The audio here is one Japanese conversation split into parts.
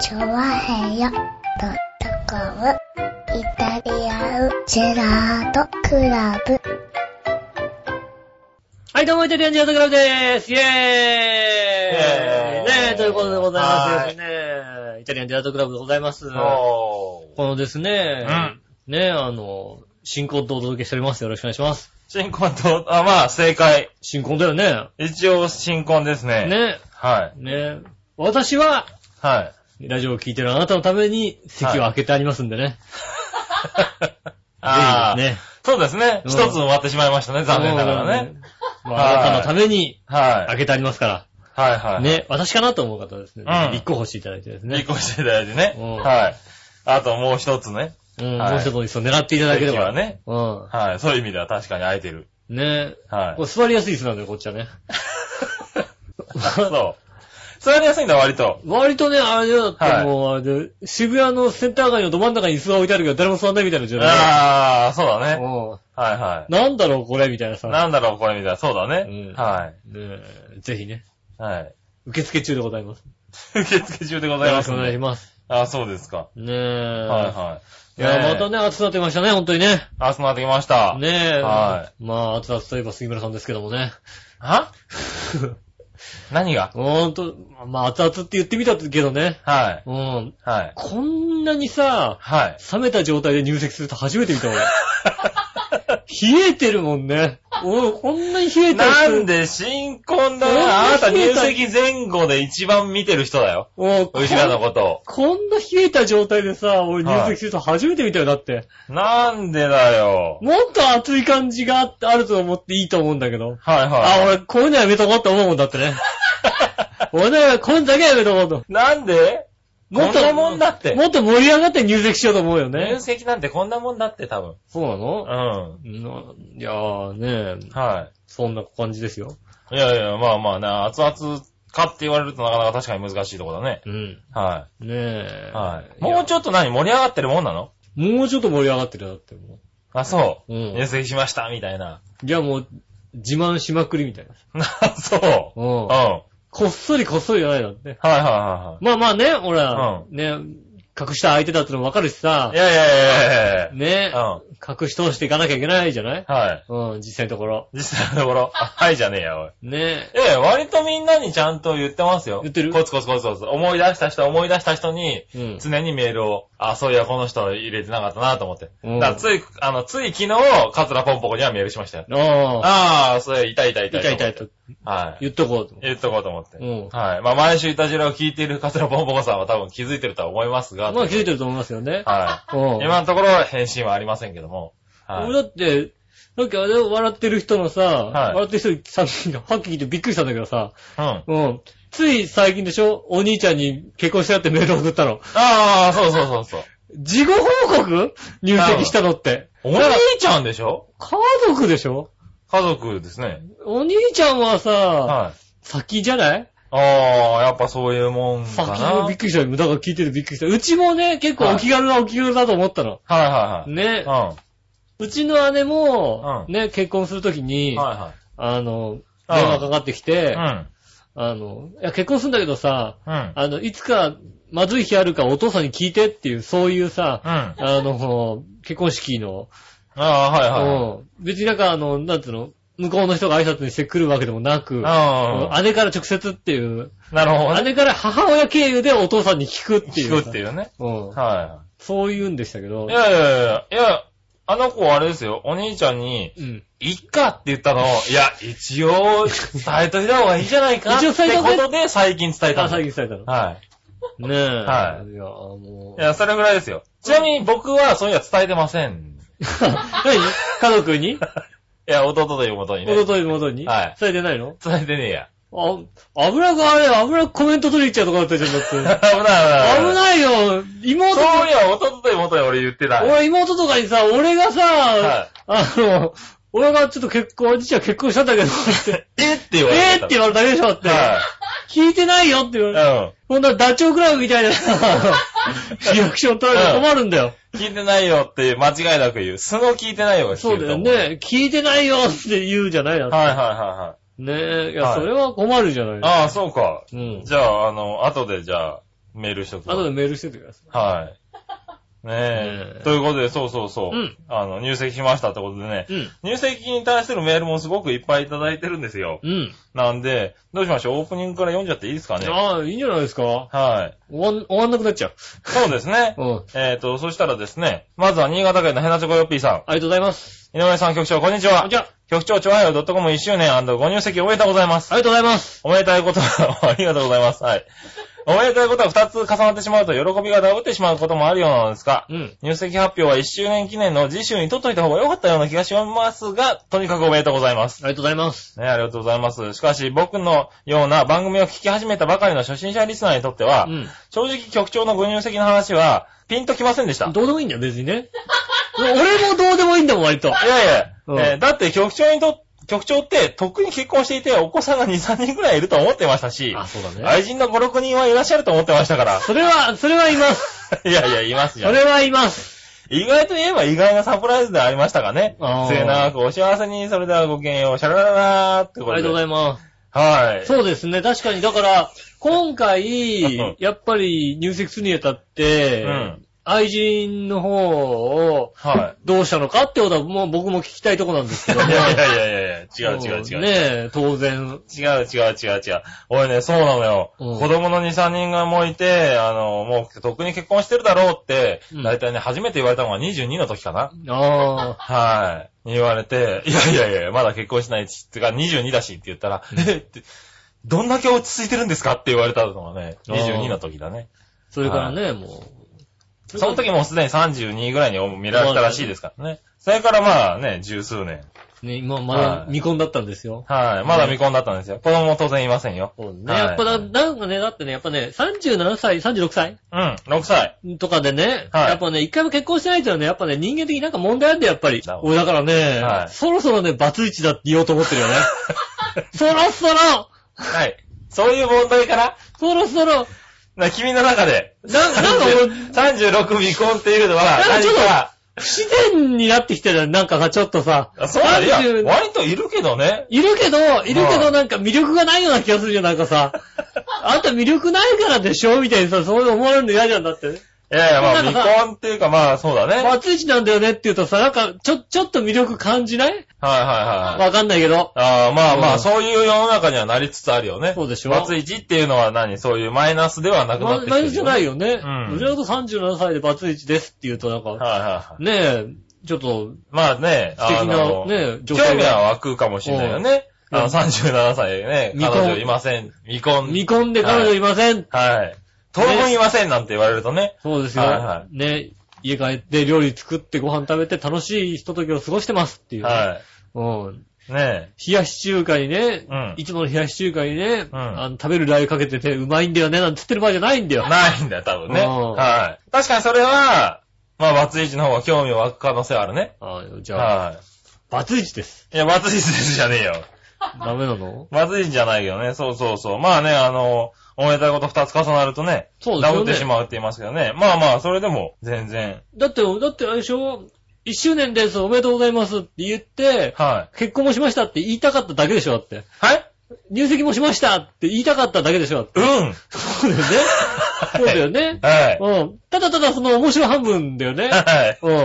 チョワヘヨドットコムイタリアンジェラートクラブ。はい、どうも、イタリアンジェラートクラブでーすイェーイイェーイねえ、ということでございますはですね。イタリアンジェラートクラブでございます。おー。このですね、ねえ、あの、新婚とお届けしております。よろしくお願いします。新婚と、あ、まあ、正解。新婚だよね。一応、新婚ですね。。ねはい。ね私は、はい。ラジオを聞いてるあなたのために席を開けてありますんでね。ああ、ね。そうですね。うん一つ埋まってしまいましたね。残念ながらね。あ、あなたのためにはい。開けてありますかはいはい。ら。。ね、私かなと思う方はですね、うん立候補していただいてですね。離婚していただいてね。うんはい。あともう一つね。うん、はいもう一つの椅子を狙っていただければ。ね。うん。はい。そういう意味では確かに空いてる。ねはい座りやすい椅子なんだよ、こっちはね。そう。座りやすいんだ、割と。割とね、あれだっはいてもう、あれで、渋谷のセンター街のど真ん中に椅子が置いてあるけど誰も座んないみたいな状態ああ、そうだね。うん。はいはなんだろう、これ、みたいなさ。い。なんだろう、これ？みたいな。そうだうねん。はねえぜひね、い。はい。受付中でございます。受付中でございますよろしくお願いします。ああ、そうですか。ねえ。はいはい。いや、またね、暑くなってきましたね、本当にね。暑くなってきました。ねえ。はまあ、暑々といえば杉村さんですけどもね。は？何が？ほんと、まあ、熱々って言ってみたけどね。はい。うん。はい。こんなにさ、はい。冷めた状態で入籍すると初めて見た俺。冷えてるもんね。おこんなに冷えたりするなんで新婚だうんよ。あなた入籍前後で一番見てる人だよ。おこうちらのことを。こんな冷えた状態でさ、俺入籍すると初めて見たよ、だって。なんでだよ。もっと熱い感じがああると思っていいと思うんだけど。はいあ、は俺、こういうのやめとこうって思うもんだってね。俺ね、こういうのだけはやめとこうと。い。なんで？こんなもんだって。もっと盛り上がって入籍しようと思うよね入。籍なんてこんなもんだって多分。そうなの？うん。ないやーねはそんな感じですよ。い。いやいや、まあまあね、熱々かって言われるとなかなか確かに難しいところだね。うん。はねえ。い。はい。もうちょっと何盛り上がってるもんなの？もうちょっと盛り上がってるよ、だってもあ、そう。う。うん。入籍しました、みたいな。じゃあもう、自慢しまくりみたいな。そう。うんうん。。はいこっそりこっそりじゃないだって。はいはまあまあね、ほら、うね、隠した相手だってのもわかるしさいはい。い、やいやいやいやいやね、うん。隠し通していかなきゃいけないじゃない？はい。うん、実際のところ。実際のところ。あはいじゃねえや、おい。ねええ、割とみんなにちゃんと言ってますよ。言ってる？コツコツコツコツ。思い出した人、思い出した人に、うん。常にメールを、あ、そういや、この人入れてなかったなと思って。うんだからつい、あの、つい昨日、カツラポンポコにはメールしましたよ。ああ、ああ、それ、痛い痛い痛い。痛い痛いとはい。言っとこうと。言っとこうと思って。うんはい。まあ、毎週いたじらを聞いているカツラポンポコさんは多分気づいてるとは思いますが。まあ気づいてると思いますよね。はい。うん。今のところ返信はありませんけども。はい。俺だって、さっきあれ笑ってる人のさ、はい笑ってる人3人がパッキー聞いてびっくりしたんだけどさ、うん。うん。つい最近でしょ？お兄ちゃんに結婚したよってメール送ったの。ああ、そうそうそうそう。事後報告？入籍したのって。お兄ちゃんでしょ？家族でしょ？家族ですね。お兄ちゃんはさ、はい。先じゃない？ああ、やっぱそういうもんか先な。びっくりしたよ。だから聞いててびっくりした。うちもね、結構お気軽なお気軽だと思ったの。はいね。はうちの姉も、うね、結婚するときいに、はい。はあの、うん電話かかってきてい、はい。あの、いや、結婚するんだけどさ、うん。うん。あの、いつかまずい日あるかお父さんに聞いてっていう、そういうさ、うん。ああの、結婚式の、あ、はいはい。うん別になんかあの、なんつうの、向こうの人が挨拶にしてくるわけでもなく、ああ、姉から直接っていう、なるほどね。姉から母親経由でお父さんに聞くっていう。聞くっていうね。うん。はそういうんでしたけどい。い、やいやいや、いや、あの子あれですよ、お兄ちゃんに、うん。いっかって言ったのを、いや、一応、伝えといた方がいいじゃないかっ て一応伝えとけことで最近伝えたあ、の。最近伝えたの。はねえ。はいいや、もい。いや、それぐらいですよ。ちなみに僕はそういうのは伝えてません。う。何？家族に？いや、弟と妹にね。弟妹に？はい伝えてないの？伝えてねえや。あ、油があれ、油コメント取りに行っちゃうとこだったじゃん、だって。危ない危ない。危ないよ妹そういや、弟と妹に俺言ってない。俺妹とかにさ、俺がさ、はあの、俺がちょっと結婚、実は結婚したんだけど、って。え？って言われえ？ーって言われただけでしょって。は聞いてないよって言われい。て。ほんならダチョウクラブみたいなさ、リアクション取られて困るんだよ。うん。聞いてないよって間違いなく言う。素の聞いてないよが聞そうだよ。ね。聞いてないよって言うじゃないだってはいはいはいはい。ねえ、いや、はいそれは困るじゃないああ、そうか。うん。じゃあ、あの、後でじゃあ、メールしとくわ後でメールしててくださはい。ねねええ。ということで、そうそうそう。うんあの、入籍しましたってことでね。い。うん。入籍に対するメールもすごくいっぱいいただいてるんですよ。うん。なんで、どうしましょう？オープニングから読んじゃっていいですかね？ああ、いいんじゃないですか？はい。終わん、終わんなくなっちゃう。そうですね。うん。えっと、そしたらですね、まずは新潟県のヘナチョコヨッピーさん。ありがとうございます。井上さん局長、こんにちは。じゃあ、局長、ちょわよ .com1 周年ご入籍おめでとうございます。ありがとうございます。おめでたいことは、ありがとうございます。はい。おめでたいことは2つ重なってしまうと喜びがダブってしまうこともあるようなんですが、うん。入籍発表は1周年記念の次週に取っといた方が良かったような気がしますが、とにかくおめでとうございます。ありがとうございます。ね、ありがとうございます。しかし、僕のような番組を聞き始めたばかりの初心者リスナーにとっては、うん。正直局長のご入籍の話は、ピンときませんでした。いどうでもいいんだよ、別にね。俺もどうでもいいんだもん、割と。やいや、うんえーだって局長にと、局長って、とっくに結婚していて、お子さんが2、3人くらいいると思ってましたし、あ、そうだね。愛人の5、6人はいらっしゃると思ってましたから。それは、それはいます。いやいや、いますじゃん。それはいます。意外と言えば意外なサプライズでありましたがね。末永くお幸せに、それではごきげんよう、シャラララーってことで。ありがとうございます。はい。そうですね、確かに、だから、今 うん回、やっぱり入籍するにあたって、うん愛人の方を、はどうしたのかってことは、もう僕も聞きたいとこなんですけどい。いね。や いやいやいやいや、違う違う違う。ねえ、当然。違う違う違う違う。俺ね、そうなのよ。うん子供の2、3人がもういて、あの、もうとっくに結婚してるだろうって、うんだいたいね、初めて言われたのが22の時かな。あはい。言われて、いやいやいや、まだ結婚してないし、ってか22だしって言ったら、うんえって、どんだけ落ち着いてるんですかって言われたのがね、あー22の時だね。あ、それからね、もう。その時もうすでに32ぐらいに見られたらしいですからね。それからまあね、十数年。ね、今まはいだ未婚だったんですよ。はい。まだ未婚だったんですよ。子供も当然いませんよ。そうね。はいやっぱだ、なんかね、だってね、やっぱね、37歳、36歳うん、6歳。とかでね、はいやっぱね、一回も結婚してないとね、やっぱね、人間的になんか問題あるんだよ、やっぱり俺だからね、はいそろそろね、バツイチだって言おうと思ってるよね。そろそろはい。そういう問題から、そろそろな君の中で、ななんか36未婚っていうのはなんかちょっと何か、不自然になってきてるなんかさ、ちょっとさ。あそうだね。いや、30割といるけどね。いるけど、いるけはいどなんか魅力がないような気がするじゃん、なんかさ。あんた魅力ないからでしょみたいにさ、そういうの思われるの嫌じゃんだって。いやいや、まあ未婚っていうかまあそうだね。はいバツイチなんだよねって言うとさ、なんか、ちょ、ちょっと魅力感じない？はいはい。わかんないけど。ああ、まあまあ、うんそういう世の中にはなりつつあるよね。そうでしょバツイチっていうのは何？そういうマイナスではなくなまってきてる、何じゃないよ。よね。うんどちらかというと37歳でバツイチですって言うとなんか、はいはいはい。ねえ、ちょっとまあね、素敵なね、女興味は湧くかもしれないよね。うんあの、37歳でね、彼女いません。未婚。未婚で彼女いません。はい。当分いませんなんて言われるとね。そうですよ。はいはね、家帰って料理作ってご飯食べて楽しいひとときを過ごしてますっていう。はうん。い。ね冷やし中華にね、うんいつもの冷やし中華にね、うんあの食べるラー油かけててうまいんだよねなんて言ってる場合じゃないんだよ。ないんだよ、多分ね。うんはい。確かにそれは、まあ、バツイチの方が興味湧く可能性あるね。あじゃあ、はバツイチです。い。いや、バツイチですじゃねえよ。ダメなの？バツイチじゃないけどね。そうそうそう。まあね、あの、おめでたいこと二つ重なるとね、ダブそうですよね。ってしまうって言いますけどね。まあまあ、それでも、全然。だって、だってあれでしょ？一周年です、おめでとうございますって言って、はい。結婚もしましたって言いたかっただけでしょだって。はい？入籍もしましたって言いたかっただけでしょだって。うん。そうだよね。そうだよね。はい。うん。ただただその面白半分だよね。はい。うん。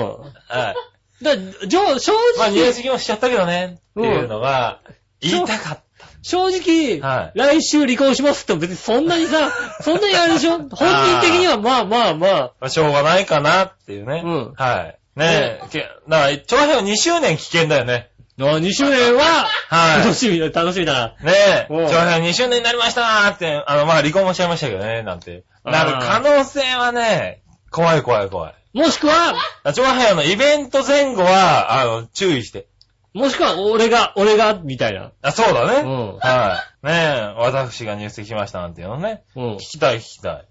はい。だじょ正まあ、直、入籍もしちゃったけどね、っていうのが、言いたかっ正直、はい来週離婚しますって別にそんなにさ、そんなにあれでしょ？本人的にはまあまあまあ、た。まあ、しょうがないかなっていうね。うんはい。ねえ、けだから、長編2周年危険だよね。あ2周年は、はい楽しみだ、楽しみだな。ねえ、うん長編2周年になりましたーって、あの、まあ、離婚もしちゃいましたけどね、なんて。なる可能性はね、怖い怖い怖い。もしくは、長編のイベント前後は、あの、注意して。もしくは俺が、俺が、みたいな。あ、そうだね。うんはい。ねえ、私が入籍しましたなんていうのね。うん聞。きたい聞きた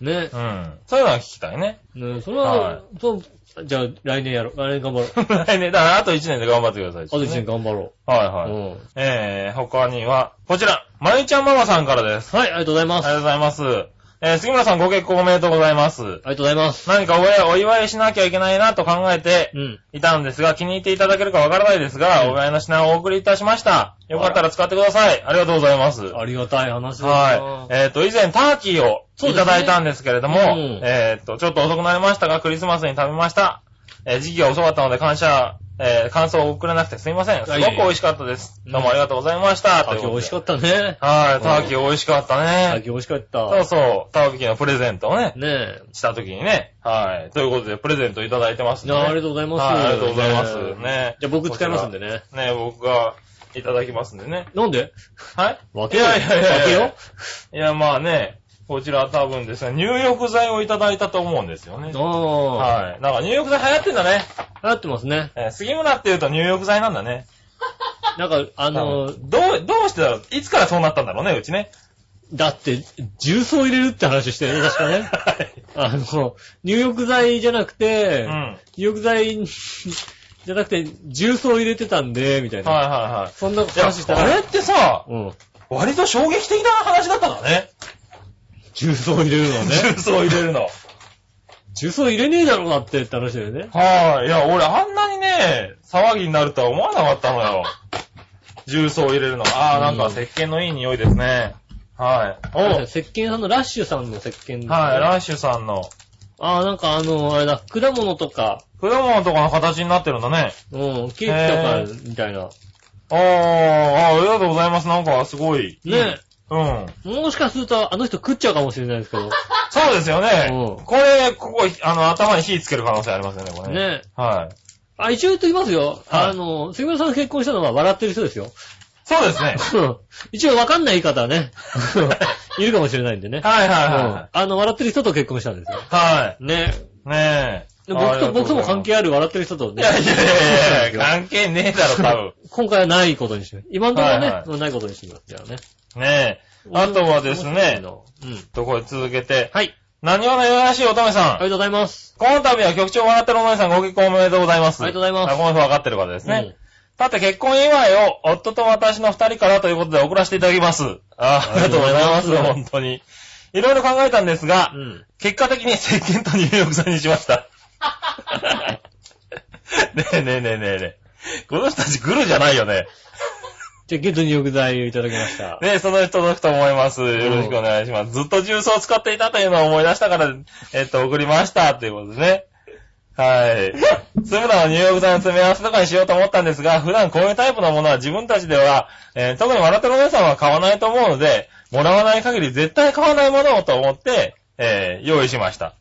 い。ね。うん。そういうのは聞きたいね。ねそれは、はいそう、じゃあ来年やろう。来年頑張ろう。来年、だからあと1年で頑張ってください。あと1年頑張ろう。はいはい。うん。えー、他には、こちら、まゆちゃんママさんからです。はい、ありがとうございます。ありがとうございます。えー杉村さんご結婚おめでとうございます。ありがとうございます。何かお祝いお祝いしなきゃいけないなと考えてうん。いたんですが、気に入っていただけるかわからないですが、うんお祝いの品をお送りいたしました。よかったら使ってください。ありがとうございます。ありがたい話ですなはい。えっ、と、以前ターキーをいただいたんですけれども、ねうんえっ、と、ちょっと遅くなりましたが、クリスマスに食べました。えー時期が遅かったので感謝、えー感想を送れなくてすいません。すごく美味しかったです。うんどうもありがとうございました。ターキー美味しかっったね。た。はい、ターキー美味しかったターね。キー美味しかった。そうそう、ターキーのプレゼントをね、ねえ。した時にね。はい。ということで、プレゼントいただいてますね。あありがとうございます。はい、ありがとうございます。ねね。じゃあ僕使いますんでね。ね、僕がいただきますんでね。なんで？はい？分けよういやいやいや分けよいや、まあね、こちら多分ですね、入浴剤をいただいたと思うんですよねあ。あ。はい。なんか入浴剤流行ってんだね。流行ってますね。えー杉村って言うと入浴剤なんだね。なんか、ああの、どう、どうしてだろういつからそうなったんだろうね、うちね。だって、重曹入れるって話してるね、確かね。あの、入浴剤じゃなくて、うん。入浴剤 じゃなくて、重曹入れてたんで、みたいな。はいはいはい。そんな話したら、あれってさ、うん。割と衝撃的な話だったんだね。重曹入れるのね。重曹入れるの。重曹入れねえだろうなってって話だよね。はい。いや、俺あんなにね、騒ぎになるとは思わなかったのよ。重曹入れるの。ああ、なんか石鹸のいい匂いですね。はい。お石鹸さんのラッシュさんの石鹸ですねはい、ラッシュさんの。ああ、なんかあの、あれだ、果物とか、果物とかの形になってるんだね。うん、ケーキとか、みたいな。ああ、あありがとうございます。なんかすごい。ねうん。もしかすると、あの人食っちゃうかもしれないですけど。そうですよね。うんこれ、ここ、あの、頭に火つける可能性ありますよね、これね。ねはい。あ、一応言っときますよ。はいあの、杉村さんが結婚したのは笑ってる人ですよ。そうですね。うん一応わかんない言い方はね、いるかもしれないんでね。はいはいうんはあの、笑ってる人と結婚したんですよ。い。はね。い。ねえ。で僕と、僕とも関係あある笑ってる人とね。るいやいやいやいや、関関係ねえだろ、多分。今回はないことにしてる。今のところね、はいはないことにしてきますからね。ねえ。あとはですね、うん。とこれ続けて、はい。何話のよらしい乙女さん。ありがとうございます。この度は局長笑ってるお姉さんご結婚おめでとうございます。ありがとうございますあこの人分かってる方ですね。うんさて、結婚祝いを夫と私の二人からということで送らせていただきます。あありがとうございます。ありがとうございます本当に。いろいろ考えたんですが、うん。結果的に石鹸と入浴剤にしました。ねえねえねえねえねえ。この人たちグルじゃないよね。じゃあ、ゲット入浴剤をいただきました。ねえ、その人届くと思います。よろしくお願いします。ずっと重曹を使っていたというのを思い出したから、えっと、送りました。ということでね。はい。スムラの入浴剤の詰め合わせとかにしようと思ったんですが、普段こういうタイプのものは自分たちでは、えー特に笑ってるお姉さんは買わないと思うので、もらわない限り絶対買わないものをと思って、えー用意しました。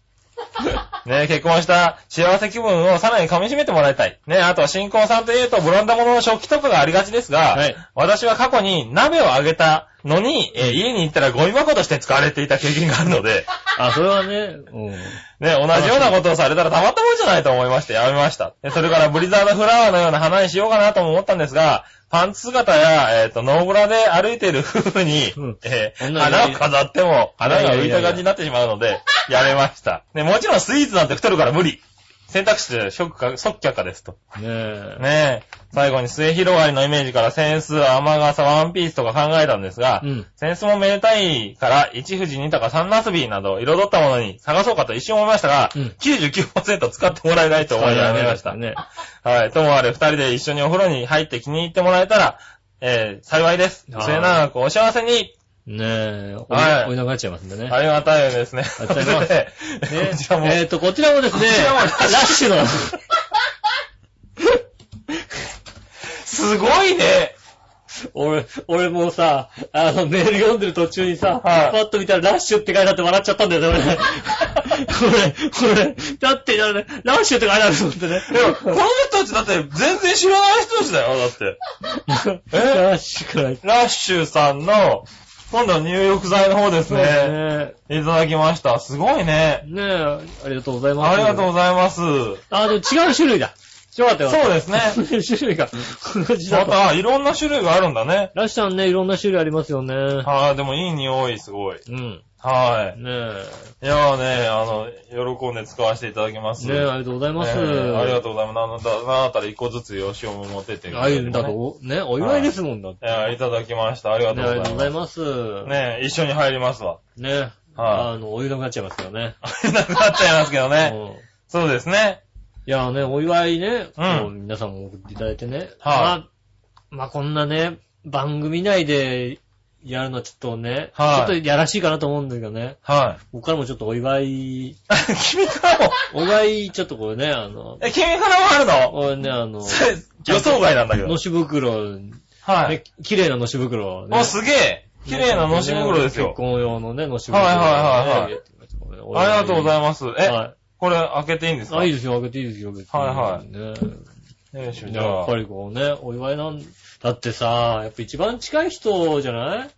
ね結婚した幸せ気分をさらに噛み締めてもらいたい。ねあとは新婚さんというとブランド物の食器とかがありがちですが、はい私は過去に鍋をあげたのに、えー家に行ったらゴミ箱として使われていた経験があるので、あ、それはね、うん。ね、同じようなことをされたらたまったもんじゃないと思いましてやめました。でそれからブリザードフラワーのような花にしようかなとも思ったんですが、パンツ姿や、えっ、と、ノーブラで歩いている夫婦に、うんえー花を飾っても、花が浮いた感じになってしまうので、やめました。ね、もちろんスイーツなんて太るから無理。選択肢で即か、即却下ですと。ねえ。ねえ。最後に末広がりのイメージからセンス、雨傘、ワンピースとか考えたんですが、うん。センスもめでたいから、一富士二鷹三なすびなど彩ったものに探そうかと一瞬思いましたが、うん99%使ってもらえないと思いやめました。ね。はい。ともあれ二人で一緒にお風呂に入って気に入ってもらえたら、えー、幸いです。末永くお幸せに。ねえ。おはいおいなくなっちゃいますんでね。ありがたいですね。ありがとうございますで ねこちらも、えっと、こちらもですね、こちらもラッシュの、すごいね。俺、俺もうさ、あの、メール読んでる途中にさ、はいパッと見たらラッシュって書いてあって笑っちゃったんだよね、俺。これ、これ、だって、だってラッシュって書いてあると思ってね。いや、この人たちだって全然知らない人たちだよ、だって。えラッシュからラッシュさんの、今度は入浴剤の方ですね。ね。いただきました。すごいね。ねえ、ありがとうございます。ありがとうございます。あ、でも違う種類だ。よかったよかった。そうですね。種類が。また、いろんな種類があるんだね。ラッシュさんね、いろんな種類ありますよね。はい、でもいい匂い、すごい。うん。はねえ。い。いやーね、あの、喜んで使わせていただきます。ねえ、ありがとうございます。えーありがとうございます。あの、だ、なあたら一個ずつ吉尾も持ってってくああいうだと、ね、お祝いですもんだって。いや、いただきました。ありがとねうございます。ありがとうございます。ね一緒に入りますわ。ねはあの、お湯なくなっちゃいますからね。い。なくなっちゃいますけどね。うんそうですね。いやね、お祝いね、うん皆さんも送っていただいてね。はいまあ、まあこんなね、番組内でやるのはちょっとね、はいちょっとやらしいかなと思うんだけどね。は僕からもちょっとお祝い、い。君からも、お祝い、ちょっとこれね、あの、え、君からもあるの？これね、あの、予想外なんだけどの。し袋、はい。ね、綺麗なのし袋をね。お、すげえ。綺麗なのし袋ですよ結。婚用のね、のし袋をね。はいはいはいはいいありがとうございまます。え、はい。これ開けていいんですか？あ、いいですよ、開けていいですよ、別に。はいはいねよいしょ、じゃあやっぱ。りこうね、お祝いなん、だってさ、やっぱ一番近い人じゃない？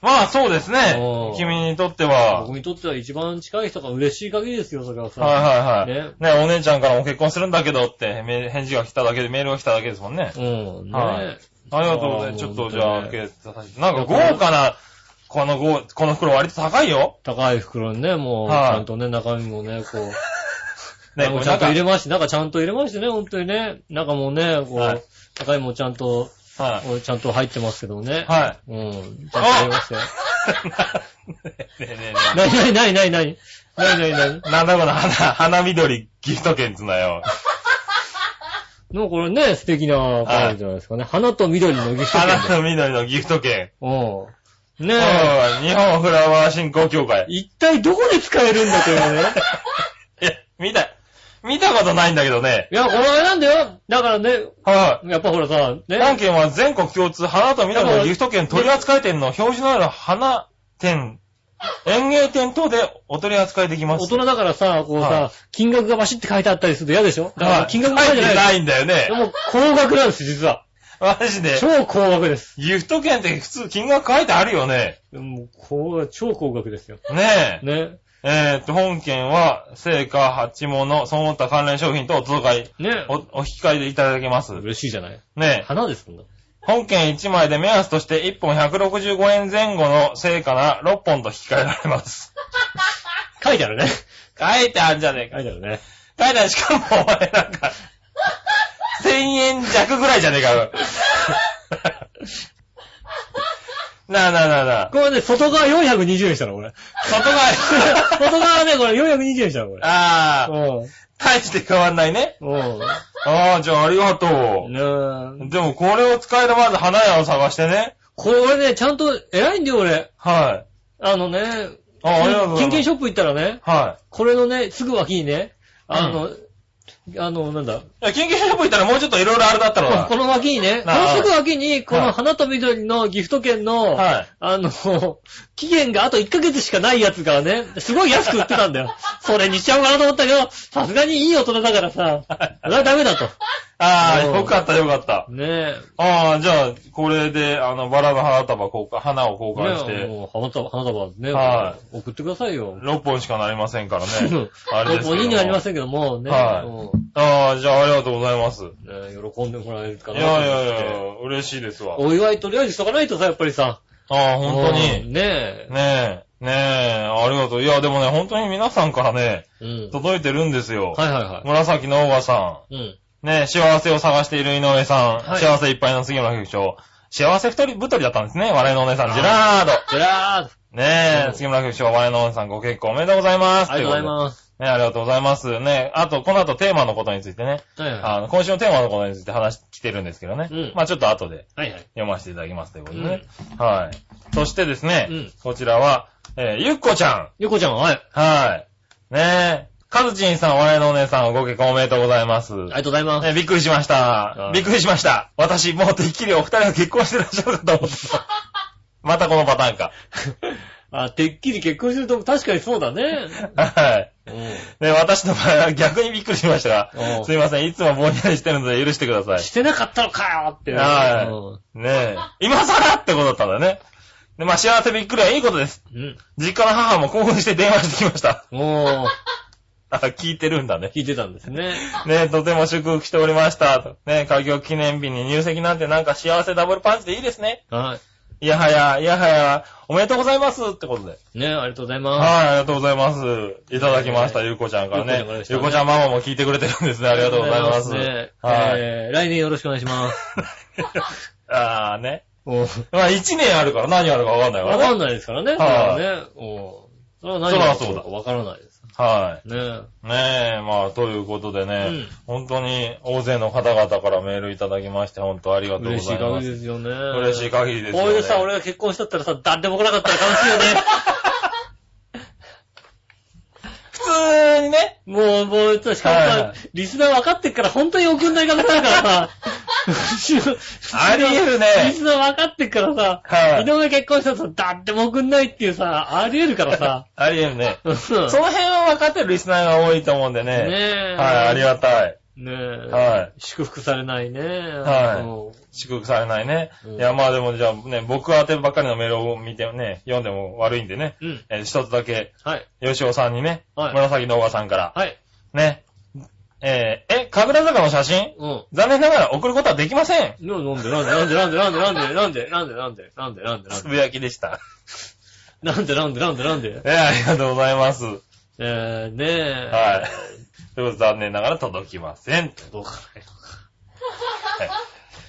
まあそうですねう。ん君にとっては。僕にとっては一番近い人が嬉しい限りですよ、それはさ。はいはいはい。ねねお姉ちゃんからも結婚するんだけどって、め返事が来ただけで、メールが来ただけですもんね。うん、ね、はいありがとうございます。ちょっとじゃあけさせて。なんか豪華な、この豪、この袋割と高いよ。高い袋にね、もう、ちはいゃんとね、中身もね、こう、ね、ちゃんと入れまして、中ちゃんと入れましてね、本当にね。中もね、こう、はい高いもちゃんと、はい。俺ちゃんと入ってますけどね。はい。うん。ちゃんと入れましたよ。ねえねえねえ。なになになになになになになになんだこの花、花緑ギフト券つなよ。なんこれね、素敵な感じじゃないですかね。花と緑のギフト券。花と緑のギフト券。うん。ねえ。日本フラワー振興協会。一体どこで使えるんだというね。いや、見たい。見たことないんだけどね。いや、これあれなんだよ。だからね、はやっぱほらさ、い。本ね。件は全国共通花と緑のギフト券取扱店の表示のある花店、園芸店等でお取り扱いできます。大人だからさ、こうはさ、金額がバシって書いてあったりすると嫌でしょ？だから金額も書いてない。ないんだよねで。も、高額なんです、実は。マジで？超高額です。ギフト券って普通金額書いてあるよね。もう、こう、超高額ですよ。ねえ。ね。えーっと、本件は、成果、鉢物、その他関連商品とお届け、ね。お、お引き換えでいただけます。嬉しいじゃない？ねえ。花ですもんだ。本件1枚で目安として1本165円前後の成果な6本と引き換えられます。書いてあるね。書いてあるじゃねえか。書いてあるね。書いてある。しかもお前なんか、1000円弱ぐらいじゃねえかよ。なあなあなあなあ。これね、外側420円したの、これ。外側、外側ね、これ420円したの、これ。ああ、う大して変わんないね。ん。うん。ああ、じゃあありがとう。ねえ。でもこれを使えるまず花屋を探してね。これね、ちゃんと偉いんだよ、俺。はい。あのね、あありがとうございます金券ショップ行ったらね、はこれのね、すぐ脇にね、あの、あの、なんだ、い。いや、緊急ショップ行ったらもうちょっといろいろあれだったろうな。この脇にね、このすぐ脇に、こはいの花と緑のギフト券の、はい。あの、期限があと1ヶ月しかないやつがね、すごい安く売ってたんだよ。それにしちゃおうかなと思ったけど、さすがにいい大人だからさ、それはダメだと。ああ、うんよかったよかった。ねえ。ああ、じゃあ、これで、あの、バラの花束交換、花を交換しねて、もう花束、花束ね、は送ってくださいよ。6本しかなりませんからね。あれですけどお人にはありませんけども、ね。はいうんああ、じゃあありがとうございます。いね喜んでもらえるかやないと思って。やいや、嬉しいですわ。お祝いとりあえずしとかないとさ、やっぱりさ。ああ、本当うんに。ねえ。ねえ、ねえ、ありがとう。いや、でもね、本当に皆さんからね、うん。届いてるんですよ。はいはいは紫のおばさい。うん。ん。ねえ、幸せを探している井上さん。はい幸せいっぱいの杉村局長。幸せ太り、太りだったんですね。笑いのお姉さん、ジェラード。じゃーねえ、うん杉村局長、笑いのお姉さんご結婚おめでとうございます。ありがとうございす。ます。ね、ありがとうございます。ね、あと、この後テーマのことについてね、はいはい。あの、今週のテーマのことについて話来てるんですけどね。うんまあちょっと後ではいはい。読ませていただきますということでね。はい。そしてですね、うんこちらは、えーゆっこちゃん。ゆこちゃん、はい。はい。ねえ。かずちんさん、笑いのお姉さん、ご結婚おめでとうございます。ありがとうございます。ね、びっくりしましたは。いびっくりしました。私、もうてっきりお二人が結婚してらっしゃるかと思ってた。またこのパターンか。あ、てっきり結婚すると確かにそうだね。はい。うん。ね、私の場合は逆にびっくりしましたがう、んすいません。いつもぼんやりしてるので許してください。してなかったのかよって。はいねえ。今更ってことだったんだよね。で、まあ幸せびっくりはいいことです。い。うん。実家の母も興奮して電話してきました。うん。もう、あ、聞いてるんだね。聞いてたんですね。ねえ、とても祝福しておりました。とねえ、開業記念日に入籍なんてなんか幸せダブルパンチでいいですね。はいやはや、いやはや、おめでとうございますってことで。い。ね、ありがとうございまはい、ありがとうございます。いただきました、ねゆうこちゃんからねゆうこちゃんママも聞いてくれてるんですね。あす。りがとうございます。ねはい。えー来年よろしくお願いします。あーね。うんまあ、一年あるから何あるかわかんないからね。わかんないですからね。はいそれは何がそうかわからないです。はねえ。い。ねえ、まあ、ということでね、うん本当に大勢の方々からメールいただきまして、本当ありがとうご嬉しい限ざいます。りですよね。嬉しい限りですよね。これでさ、俺が結婚したったらさ、誰でも来なかったら悲しいよね。普通にね、もう、もう、しかもさ、はいはいリスナー分かってっから本当に送んない方だからさ、ありえるリね。スナー分かってっからさ、はい井上結婚したらさ、誰でも送んないっていうさ、あり得るからさ、ありえるね。うんその辺は分かってるリスナーが多いと思うんでね。ねえ。はい、ありがたい。ねえ。はい祝福されないね。はいうん祝福されないね。うんいや、まあでもじゃあね、僕宛てばっかりのメールを見てね、読んでも悪いんでね。うん。えー一つだけ、はい。吉尾さんにね、はい紫のおばさんから、はい。ね、えーえ、神楽坂の写真？うん。残念ながら送ることはできません。ななんでなんでなんでなんでなんでなんでなんでなんでなんでなんでなんでつぶやきでした。なんでなんでなんでなんでえーありがとうございます。はい。えー、ねえ。ということで残念ながら届きません。どうかはい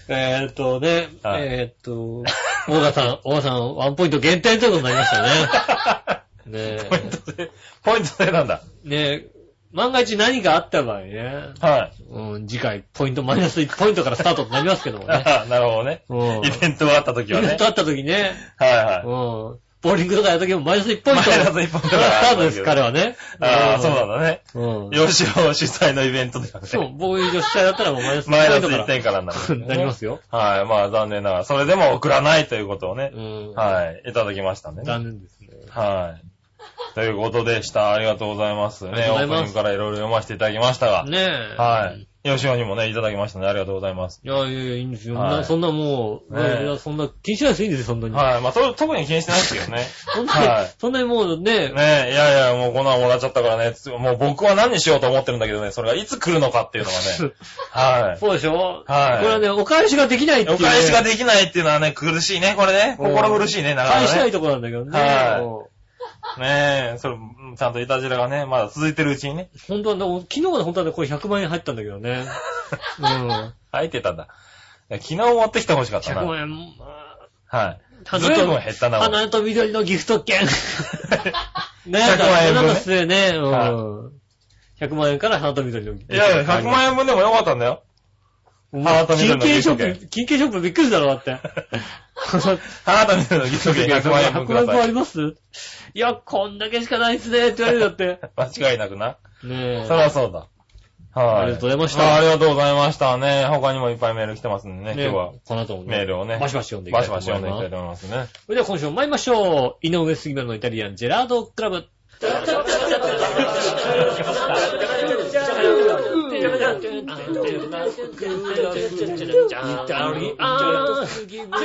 えーっとね、はいえーっと、大賀さん、大賀さん、ワンポイント減点ということになりましたね。ねポイントで、ポイントでなんだ。え。ねえ、万が一何かあった場合ね、はい。うん、次回、ポイントマイナス1ポイントからスタートとなりますけどもね。なるほどね。うん。イベントがあった時はねイベント。あった時ね、はいはい。うん。ボーリングとかやる時もマイナス1ポイント。マイナス1ポイントからスタートです、彼はね。ああ、そうなんだ。だね。うん。吉尾主催のイベントではね。そう、僕女子会だったらもうマイナス1マイナスポイントから。1点からになる、なりますよ。はい。まあ残念ながら、それでも送らないということをねう、ん。はい。いただきましたね。残念ですね。はい。ということでした。ありがとうございます。ね、オープニングからいろいろ読ませていただきましたが。ねえ。はい。吉尾にもね、いただきましたね。ありがとうございます。いやいやいや、いいんですよ。はいなそんなもう、ねえいやそんな気にしないですいいんですよ、そんなに。はい。まあ、と特に気にしてないですけどね。そんなに、はいそんなにもうね、ねえ、いやいや、もうこんなのもらっちゃったからね。つもう僕は何にしようと思ってるんだけどね、それがいつ来るのかっていうのがね。はい。そうでしょ？はいこれはね、お返しができないっていう、ね。お返しができないっていうのはね、苦しいね、これね。心苦しいね、なかなかね。返したいところなんだけどね。はいも ねえ、それ、うんちゃんといたじらがね、まだ続いてるうちにね、う本当はね、昨日まで本当はね、これ100万円入ったんだけどね。うん。入ってたんだ。昨日持ってきて欲しかった100な。万円、まあはい。ずいぶん減ったな。花と緑のギフト券。ね100万円分ねなんかすね、うん。は100万円から花と緑のギフトいやいや、100万円分でもよかったんだよ。花と緑のギフト券金券ショップ、金券ショップびっくりしたろ、だって。花と緑のギフト券100万円分くだ100万円分あさい。りますいや、こんだけしかないっすね、って言われるだって。間違いなくな。ねえ。そりゃそうだ。はい。ありがとうございましたあありがとうございましたね。他にもいっぱいメール来てますんでね、ね今日はこの後もね、メールをね。バシバシ読んでいきたバシいと思います。バシ読んでいきたいと思いますね。それでは今週も参りましょう。井上杉村のイタリアンジェラードクラブ。ジェ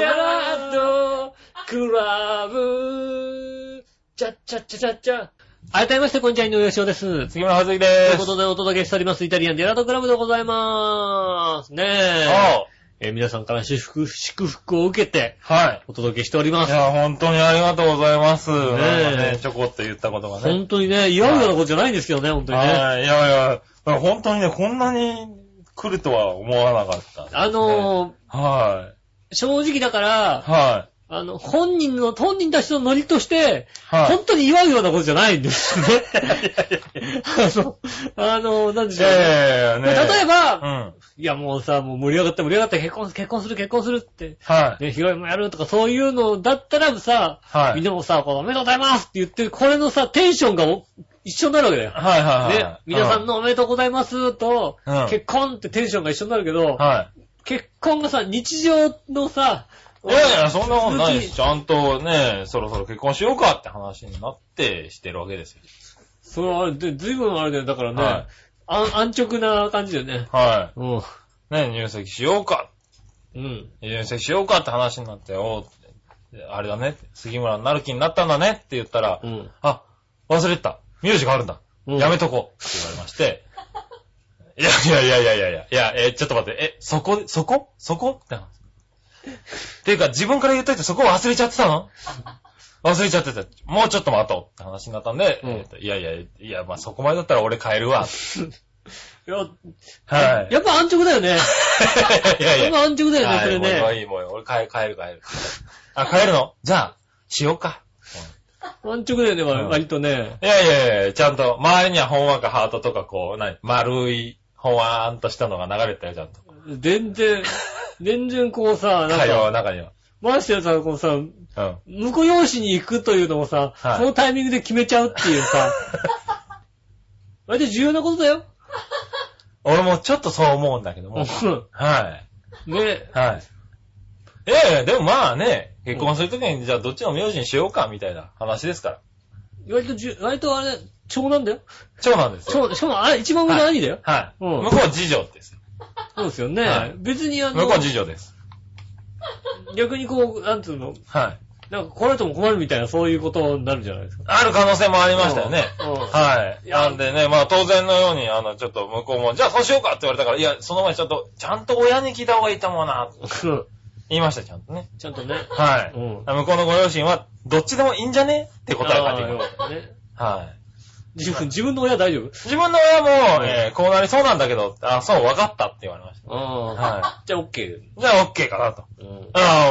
ラードクラブ。チャッチャッチャチャッチャ。改めまして、こんにちは、井上翔です。杉村はずきです。ということでお届けしております、イタリアンジェラードクラブでございます。ねえ。あえー皆さんから祝福、祝福を受けてはい。お届けしております。いや、本当にありがとうございます。えね、ちょこっと言ったことがね。本当にね、祝うようなことじゃないんですけどね、本当にね。はい。いやいや、本当にね、こんなに来るとは思わなかった。あのはー、正直だかい。ら、はあの、本人の、本人たちのノリとして、い。はい。本当に祝うようなことじゃないんですよね。あの、あの、なんでいしょうね。やいやいやね。例えば、うん。いやもうさ、もう盛り上がって盛り上がって結婚、結婚する結婚するって、はい。ね、披露宴もやるとかそういうのだったらさ、はい。みんなもさ、このおめでとうございますって言ってる、これのさ、テンションがお一緒になるわけだよ。はいはいはい。ね、皆さんのおめでとうございますと、うん結婚ってテンションが一緒になるけど、は結婚がさ、日常のさ、い。いやいや、そんなことないし、ちゃんとね、そろそろ結婚しようかって話になってしてるわけですよ。それはあれで、ずいぶんあれだよ、だからね、はいあ安直な感じだよね。はうん。い。ね、入籍しようか。うん。入籍しようかって話になって、おうあれだね、杉村になる気になったんだねって言ったら、うん。あ、忘れてた。名字があるんだ。うんやめとこう。って言われまして。いやいやいやいやいやいや、いや、えーちょっと待って、え、そこ、そこ？そこ？って話。っていうか、自分から言っといてそこ忘れちゃってたの？忘れちゃってた。もうちょっと待とうって話になったんで、うんえーといやいや、いや、まあそこまでだったら俺帰るわ。いや、はい。やっぱ安直だよね。いやいややっぱ安直だよね、それはい、もうね。いい、もういい、俺帰る、帰る、帰る。あ、帰るの？じゃあ、しようか。安直だよね、うん割とね。いやいやいや、ちゃんと、周りにはほんわかハートとか、こう、何、丸い、ほわーんとしたのが流れてたよ、ちゃんと。全然、全然こうさ、なん会話のか、中には。ましてやさ、こうさ、うん。婿養子に行くというのもさ、はいそのタイミングで決めちゃうっていうさ、割と重要なことだよ。俺もちょっとそう思うんだけども。うはい。んね。はい。いやいや、でもまあね、結婚するときに、じゃあどっちの名字にしようか、みたいな話ですから。割とじゅ、割とあれ、長男だよ。長男ですよ。長、しかもあれ、一番上の兄だよ。はい。うん向こうは次女ですよ。そうですよね。はい別にあの向こうは、次女です。逆にこう、なんつうの、はい。なんか来られても困るみたいな、そういうことになるじゃないですか。ある可能性もありましたよね。うんうんはい。なんでね、まあ当然のように、あの、ちょっと向こうも、じゃあそうしようかって言われたから、いや、その前にちょっと、ちゃんと親に聞いた方がいいと思うな、言いました、ちゃんとね。ちゃんとね。はい。うん向こうのご両親は、どっちでもいいんじゃね？って答えが返ってきましねた。はい。自分、自分の親大丈夫？自分の親も、うんえーこうなりそうなんだけど、あ、そう、分かったって言われました。ああ。はじゃあ OK。じゃあ OK かなと。うん。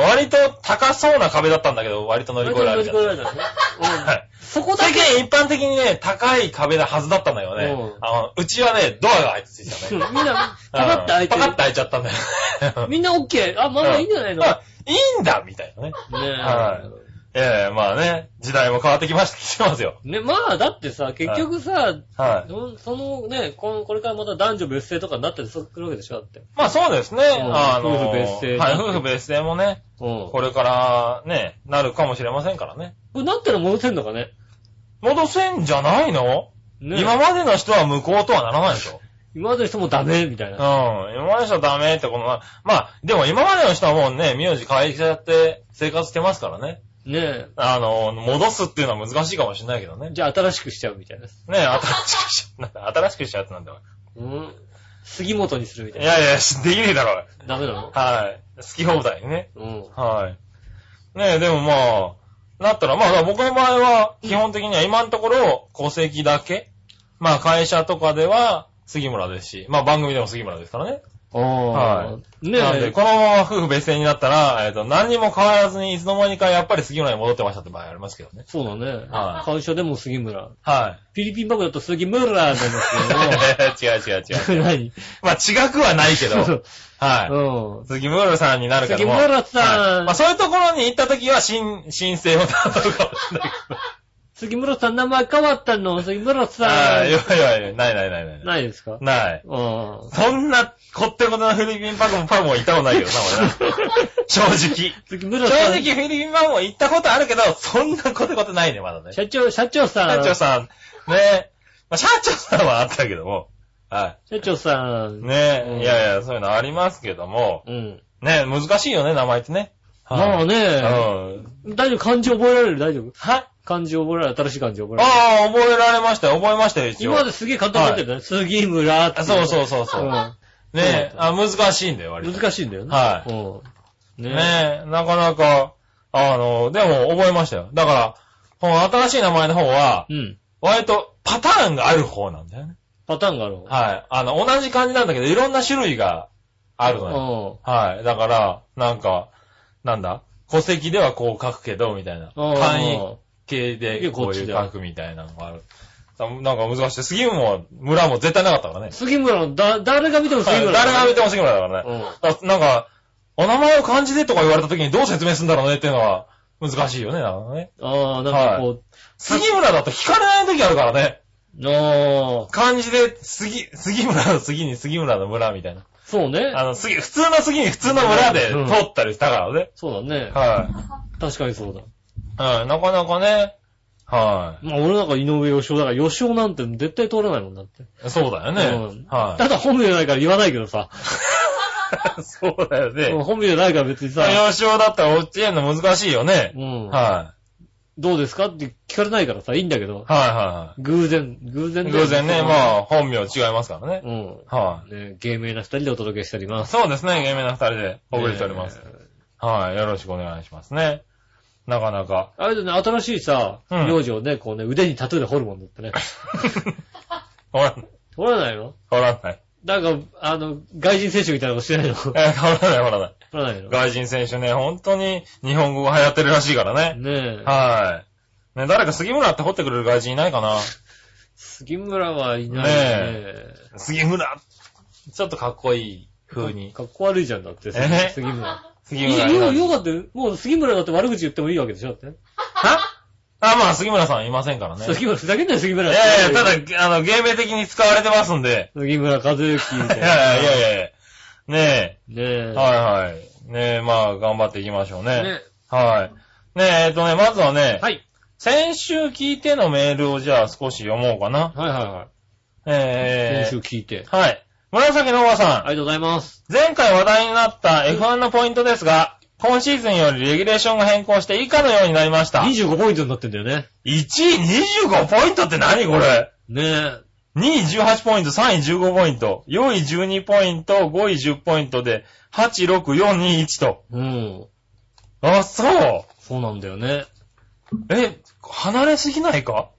割と高そうな壁だったんだけど、割と乗り越えられちゃった。乗り越えられたね。うんはい。そこだけ、世間一般的にね、高い壁なはずだったんだよね。うんあの、うちはね、ドアが開いてついたね。みんな、パカッて開いてパカッて開いちゃったんだよ。みんな OK。あ、まあまあいいんじゃないの？あいいんだみたいなね。ねはいええまあね、時代も変わってきました、きてますよ。え。ね、まあ、だってさ、結局さ、はい。どそのね、このこれからまた男女別姓とかになったりするわけでしょだって。まあそうですね。うんあの、夫婦別姓はい、夫婦別姓もね、うん。これからね、なるかもしれませんからね。これなったら戻せんのかね？戻せんじゃないの、ね今までの人は無効とはならないでしょ。今までの人もダメみたいな。うん。今までの人はダメってことは、まあ、でも今までの人はもうね、名字変えちゃって生活してますからね。ねえ。あの、戻すっていうのは難しいかもしれないけどね。じゃあ新しくしちゃうみたいな。ね、新しくし、なんだ新しくしちゃうってなんだよ。うん。杉本にするみたいな。いやいや、しできねえだろ。ダメなの？はい。好き放題にね。うん。はい。ねえ、でもまあ、なったら、まあ、だから僕の場合は、基本的には今のところ、戸籍だけ。まあ、会社とかでは、杉村ですし、まあ、番組でも杉村ですからね。ああ。はねなんで、え。このまま夫婦別姓になったら、えっ、と、何にも変わらずに、いつの間にかやっぱり杉村に戻ってましたって場合ありますけどね。そうだね。はい会社でも杉村。はフィリピンバグだと杉村なんですい。違う違う違けど。う。何？まあ、違くはないけど、はい。うん。杉村さんになるからもう。杉村さんはいまあ、そういうところに行った時は、申、申請を頼むかもしれないけど。杉村さん名前変わったの？杉村さはい、ん。いやいやいや、ないないないない。ないですか？ない。うん。そんな、こってことのフィリピンパグもパグも行ったことないけどな、俺な。正直。杉村さん。正直フィリピンパグも行ったことあるけど、そんなコテコテないね、まだね。社社長、社長さん。長さん、ね。まあ、社長さんはあったけども。は社長さん。い。ねうんいやいや、そういうのありますけども。うん。ね難しいよね、名前ってね。まあね、うん。大丈夫、漢字覚えられる？大丈夫？はい。漢字覚えられる新しい漢字覚えられるああ、覚えられましたよ、覚えましたよ、一応。今まですげえ簡単になってるね。杉村って。あそうそうそうそう。うんねあ、難しいんだよ、割と。難しいんだよね。はいうん。ねねえ、なかなか、あの、でも覚えましたよ。だから、この新しい名前の方はう、ん。割とパターンがある方なんだよね。パターンがあるの。はい。あの、同じ漢字なんだけど、いろんな種類があるのよ。うはい。だから、なんか、なんだ？戸籍ではこう書くけど、みたいな。ん。簡易系でこういう書くみたいなのがある。なんか難しい。杉村も、村も絶対なかったからね。杉村の、だ、誰が見ても杉村だ誰が見ても杉村だからね。うん。だなんか、お名前を漢字でとか言われた時にどう説明するんだろうねっていうのは難しいよね、なんかね。ああ、なんかこ杉村だと聞かれない時あるからね。う、ああ、漢字で杉、杉村の杉に杉村の村みたいな。そうね。あの、杉、普通の杉に普通の村でうん通ったりしたからね。そうだね。は確かにそうだ。い。はい。なかなかね。はまあ俺なんか井上義雄だから、義雄なんて絶対通らないもんだって。い。そうだよねうん。はただ本名じゃないから言わないけどさ。い。そうだようんね。本名じゃないから別にさ。幼少だったら落ちえんの難しいよね。うん。はどうですかって聞かれないからさ、いいんだけどい。。はいは偶然、偶然偶然ね、まあ、本名違いますからね。うん。はい。ね、芸名な二人でお届けしております。そうですね、芸名な二人でお送りしております。ねはい。よろしくお願いしますね。なかなか。あれだね、新しいさ、うん名字をね、こうね、腕にタトゥーで彫るもんだってね。ほら、彫らないの？ほらない。なんか、あの、外人選手みたいなのしてないの？彫え、ほらない、ほらない。らないの？外人選手ね、本当に日本語が流行ってるらしいからね。ねえ。はい。ね、誰か杉村って掘ってくれる外人いないかな？杉村はいないねね。杉村ちょっとかっこいい風に。かっこ悪いじゃんだって、え？杉村。杉村いないよかったよ。もう杉村だって悪口言ってもいいわけでしょだって。はあ、まあ、杉村さんいませんからね。杉村、ふざけんなよ、杉村。いやいや、ただ、あの、芸名的に使われてますんで。杉村和之みたいな。いやいやいやいや。ねねえ。え。はいはい。ねえ、まあ、頑張っていきましょうね。ねはい。ねえ、えっとね、まずはね、はい。先週聞いてのメールをじゃあ少し読もうかな。はいはいはい。え先週聞いて。ー、はい。紫のおばさん。ありがとうございます。前回話題になった F1 のポイントですが、今シーズンよりレギュレーションが変更して以下のようになりました。1 25ポイントになってんだよね。位25ポイントって何これ？ねえ。2位18ポイント、3位15ポイント、4位12ポイント、5位10ポイントで、8、6、4、2、1と。うん。あ、そう。そうなんだよね。え、離れすぎないか？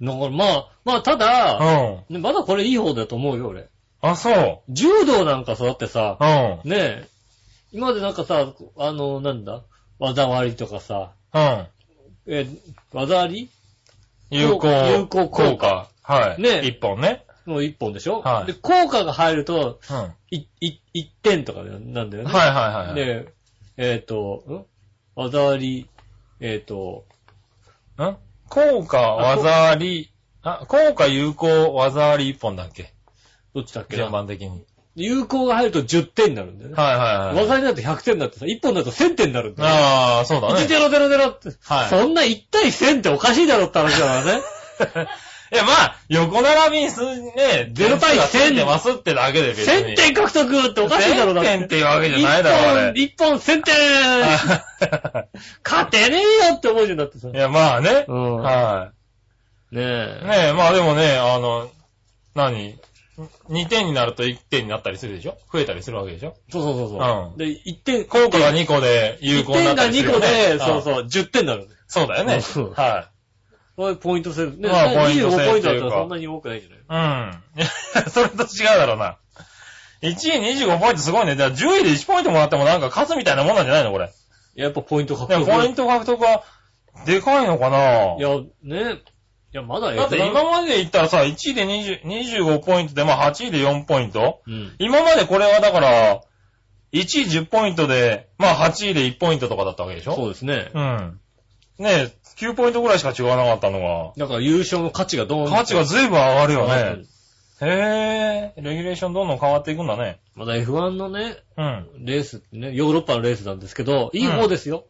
だからまあ、まあたうだ、ん。ねまだこれいい方だと思うよ、俺。あ、そう。柔道なんかさ、だってさ、うん。ねえ、今までなんかさ、あの、なんだ技割りとかさ、うん。え、技あり？有効。有効効果。はい。ね一本ね。の一本でしょ？はいで、効果が入ると、うん。はいい、い、一点とかなんだよね。はいはいはい。で、えっ、と、ん？技あり、えっ、と、ん？効果、技あり、あ、効果有効技あり一本だっけ？どっちだっけな？順番的に。有効が入ると10点になるんだよね。はいはいはい。技ありだと100点になってさ、1本だと1000点になるんだよ。ああ、そうだね。1000って、はいそんな1対1000っておかしいだろって話だからね。いや、まあ、横並びに数字ね、0対1000点数がついてますってだけで別に。1000点獲得っておかしいだろだ1000点っていうわけじゃないだろ、あれ。1本、1本1000点勝てねえよって思うじゃんだってさ。いや、まあね。うんはねい。え。ねえ、まあでもね、あの、何？?2 点になると1点になったりするでしょ？増えたりするわけでしょ？そうそうそうそう。うんで、1点、効果が2個で有効になったりするよ、ね。1点が2個で、うんそうそう、10点になる。そうだよねうん。はこれポイント制ね、まあポイント制25ポイントだったらそんなに多くないんじゃないい。うん。それと違うだろうな。1位25ポイントすごいね。じゃあ10位で1ポイントもらってもなんか勝つみたいなもんなんじゃないの？これ。やっぱポイント獲得。ポイント獲得は、でかいのかな？いや、ね。いや、まだだって今まで言ったらさ、1位で20 25ポイントで、まあ8位で4ポイントうん。今までこれはだから、1位10ポイントで、まあ8位で1ポイントとかだったわけでしょ？そうですね。うん。ねえ、9ポイントぐらいしか違わなかったのだから優勝の価値がどうが、価値が随分上がるよねね。。へえ、レギュレーションどんどん変わっていくんだね。まだ F1 のね、うん。レースってね、ヨーロッパのレースなんですけど、いい方ですよ。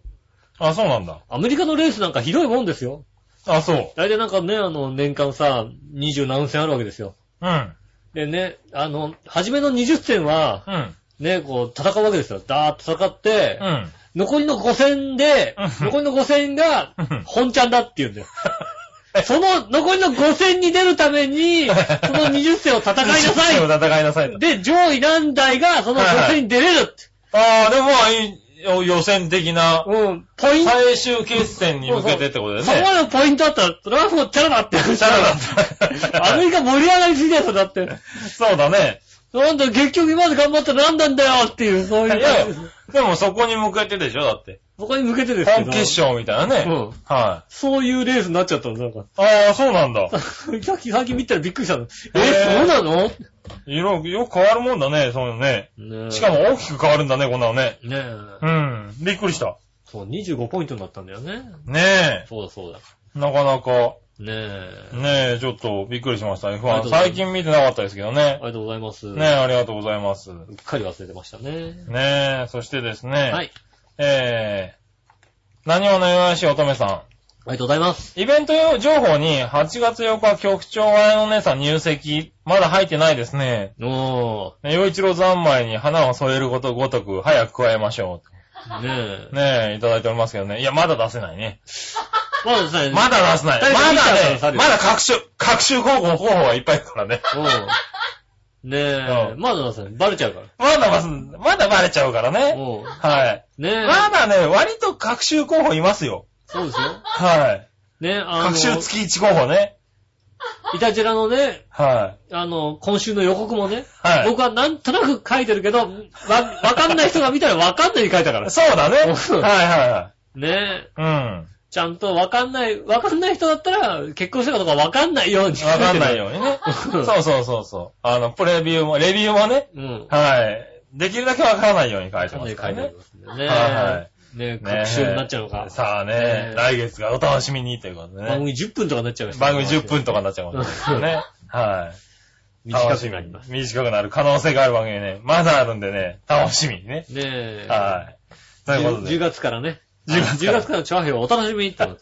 あ、そうなんだ。アメリカのレースなんかひどいもんですよ。あ、そう。大体なんかね、あの、年間さ、二十何戦あるわけですよ。うん。でね、あの、初めの20戦は、うん。ね、こう、戦うわけですよ。ダーッと戦って、うん。残りの5戦でうん、残りの5戦がうん、本ちゃんだって言うんだよ。その、残りの5戦に出るために、その20戦を戦いなさをい。戦いなさいと。で、上位何台がその5戦に出れるって。ああ、でもまあいい、予選的な、うん、ポイント、最終決戦に向けてってことだよそこまね。でのポイントあったら、それはもうチャラだって話チャラだったアメリカ盛り上がりすぎだよ、だって。そうだね。なんだ、結局今まで頑張ったら何なんだよっていう、そういういやです。でもそこに向けてでしょだって。そこに向けてですけど。本決勝みたいなね。うんはそういうレースになっちゃったの、なんか。い。ああ、そうなんだ。さっき、さっき見たらびっくりしたの。えへーそうなの？色、よく変わるもんだね、そういうのね。ねえしかも大きく変わるんだね、こんなのね。ねえ。うん。びっくりした。そう、25ポイントになったんだよね。ねそうだそうだ。え。なかなか、ねえ。ねえ、ちょっとびっくりしました。りがとうご F1 ざいます最近見てなかったですけどねあ。りがとうございます。ねえ、ありがとうございます。うっかり忘れてましたね。ねえ、そしてですね。はい。えー、何話の弱いし乙女さん。ありがとうございます。イベント情報に8月8日局長綾の姉さん入籍、まだ入ってないですね。おね洋一郎三昧に花を添えることごとく早く加えましょー。ねう。ねえ、いただいておりますけどね。いや、まだ出せないね。え。まだですね。まだ出せない。まだね、まだ各種、各種候補、候補がいっぱいいるからね。うん。ねえ。うんまだですね。バレちゃうから。まだまず、まだバレちゃうからね。うん。はい。ねえ。まだね、割と各種候補いますよ。そうですよ。はい。ねあの、各種月1候補ね。イタジラのね、はあの、今週の予告もね、い。はい。僕はなんとなく書いてるけど、わ、わかんない人が見たらわかんないに書いたから。そうだね。はいうんはねいはい。うん。ちゃんとわかんない、わかんない人だったら、結婚したかどうかわかんないように。わかんないようにね。そうそうそうそう。あの、プレビューも、レビューもね、うん。はい。できるだけわからないように書いてますからねり。ますんでね。はいはいねね各週になっちゃうのか。さあねね、来月がお楽しみにということでね。番組10分とかになっちゃいました番組10分とかになっちゃうかもしね。はい。短くなります。短くなる可能性がある番組ね、まだあるんでね、楽しみにね。ねえ。はい。ということ10で。月からね。10月から10月からのチャーヘイをお楽しみにってこと。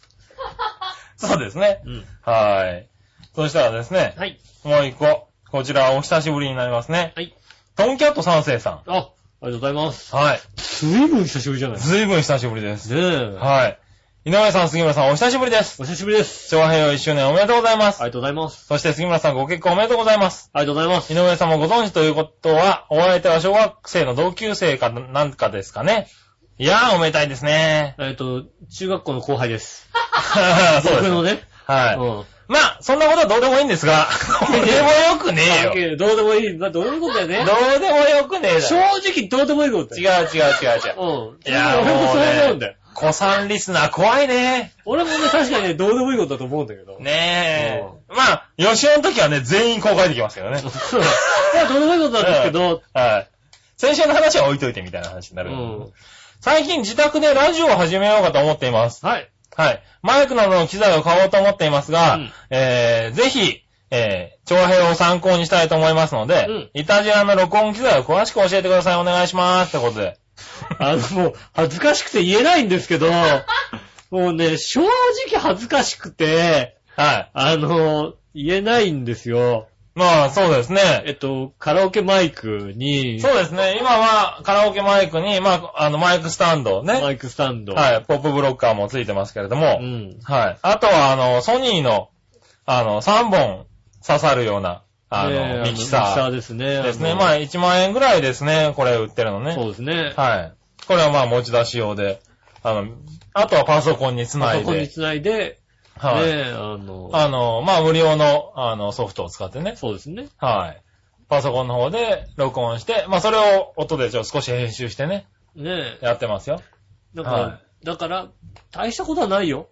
そうですね。うん。はい。そしたらですね、はい。もう一個。こちらお久しぶりになりますね。はい。トンキャット三世さあ、ありがとうございます。ん。はい。ずいぶん久しぶりじゃない？ですずいぶん久しぶりです。か。ねえ。はい。井上さん、杉村さん、お久しぶりです。お久しぶりです。昭和平和1周年おめでとうございます。ありがとうございます。そして杉村さん、ご結婚おめでとうございます。ありがとうございます。井上さんもご存知ということは、お相手は小学生の同級生かなんかですかね。いやー、おめでたいですね。えっと、中学校の後輩です。そうで。僕のね。はい。うん。まあ、そんなことはどうでもいいんですが、ど うでもよくねえよ。よ。どうでもいい。まあ、どういうことだよね。どうでもよくねえだ正ろ。直どうでもいいことだ違うよ。違う違う違う。うん。いやー俺もそう思うんだよ。子さんリスナー怖いね。俺もね、確かにね、どうでもいいことだと思うんだけど。ねえ。まあ、吉尾の時はね、全員公開できますけどね。そう。いや、どうでもいいことなんですけど、はい。先週の話は置いといてみたいな話になる。うん。最近自宅でラジオを始めようかと思っています。はい。はい。マイクなどの機材を買おうと思っていますが、うんえー、ぜひ、えー、長編を参考にしたいと思いますので、うんイタジラの録音機材を詳しく教えてください。お願いします。ってことで。あの、もう、恥ずかしくて言えないんですけど、もうね、正直恥ずかしくて、はい。あの、言えないんですよ。まあ、そうですね。えっと、カラオケマイクに、そうですね。今はカラオケマイクに、まあ、あの、マイクスタンドね。マイクスタンド。はい。ポップブロッカーもついてますけれども、うん。はい。あとは、あの、ソニーの、あの、3本刺さるような、あの、ねえミキサーミキサーですね。ですね。あのまあ、1万円ぐらいですね。これ売ってるのね。そうですね。はい。これはまあ、持ち出し用で、あの、あとはパソコンにつないで、パソコンにつないで、はい。ね、あの、あの、まあ、無料の、あの、ソフトを使ってね。そうですね。はい。パソコンの方で録音して、まあ、それを音でちょっと少し編集してね、ねやってますよ。だから、はだから、大したことはないよ。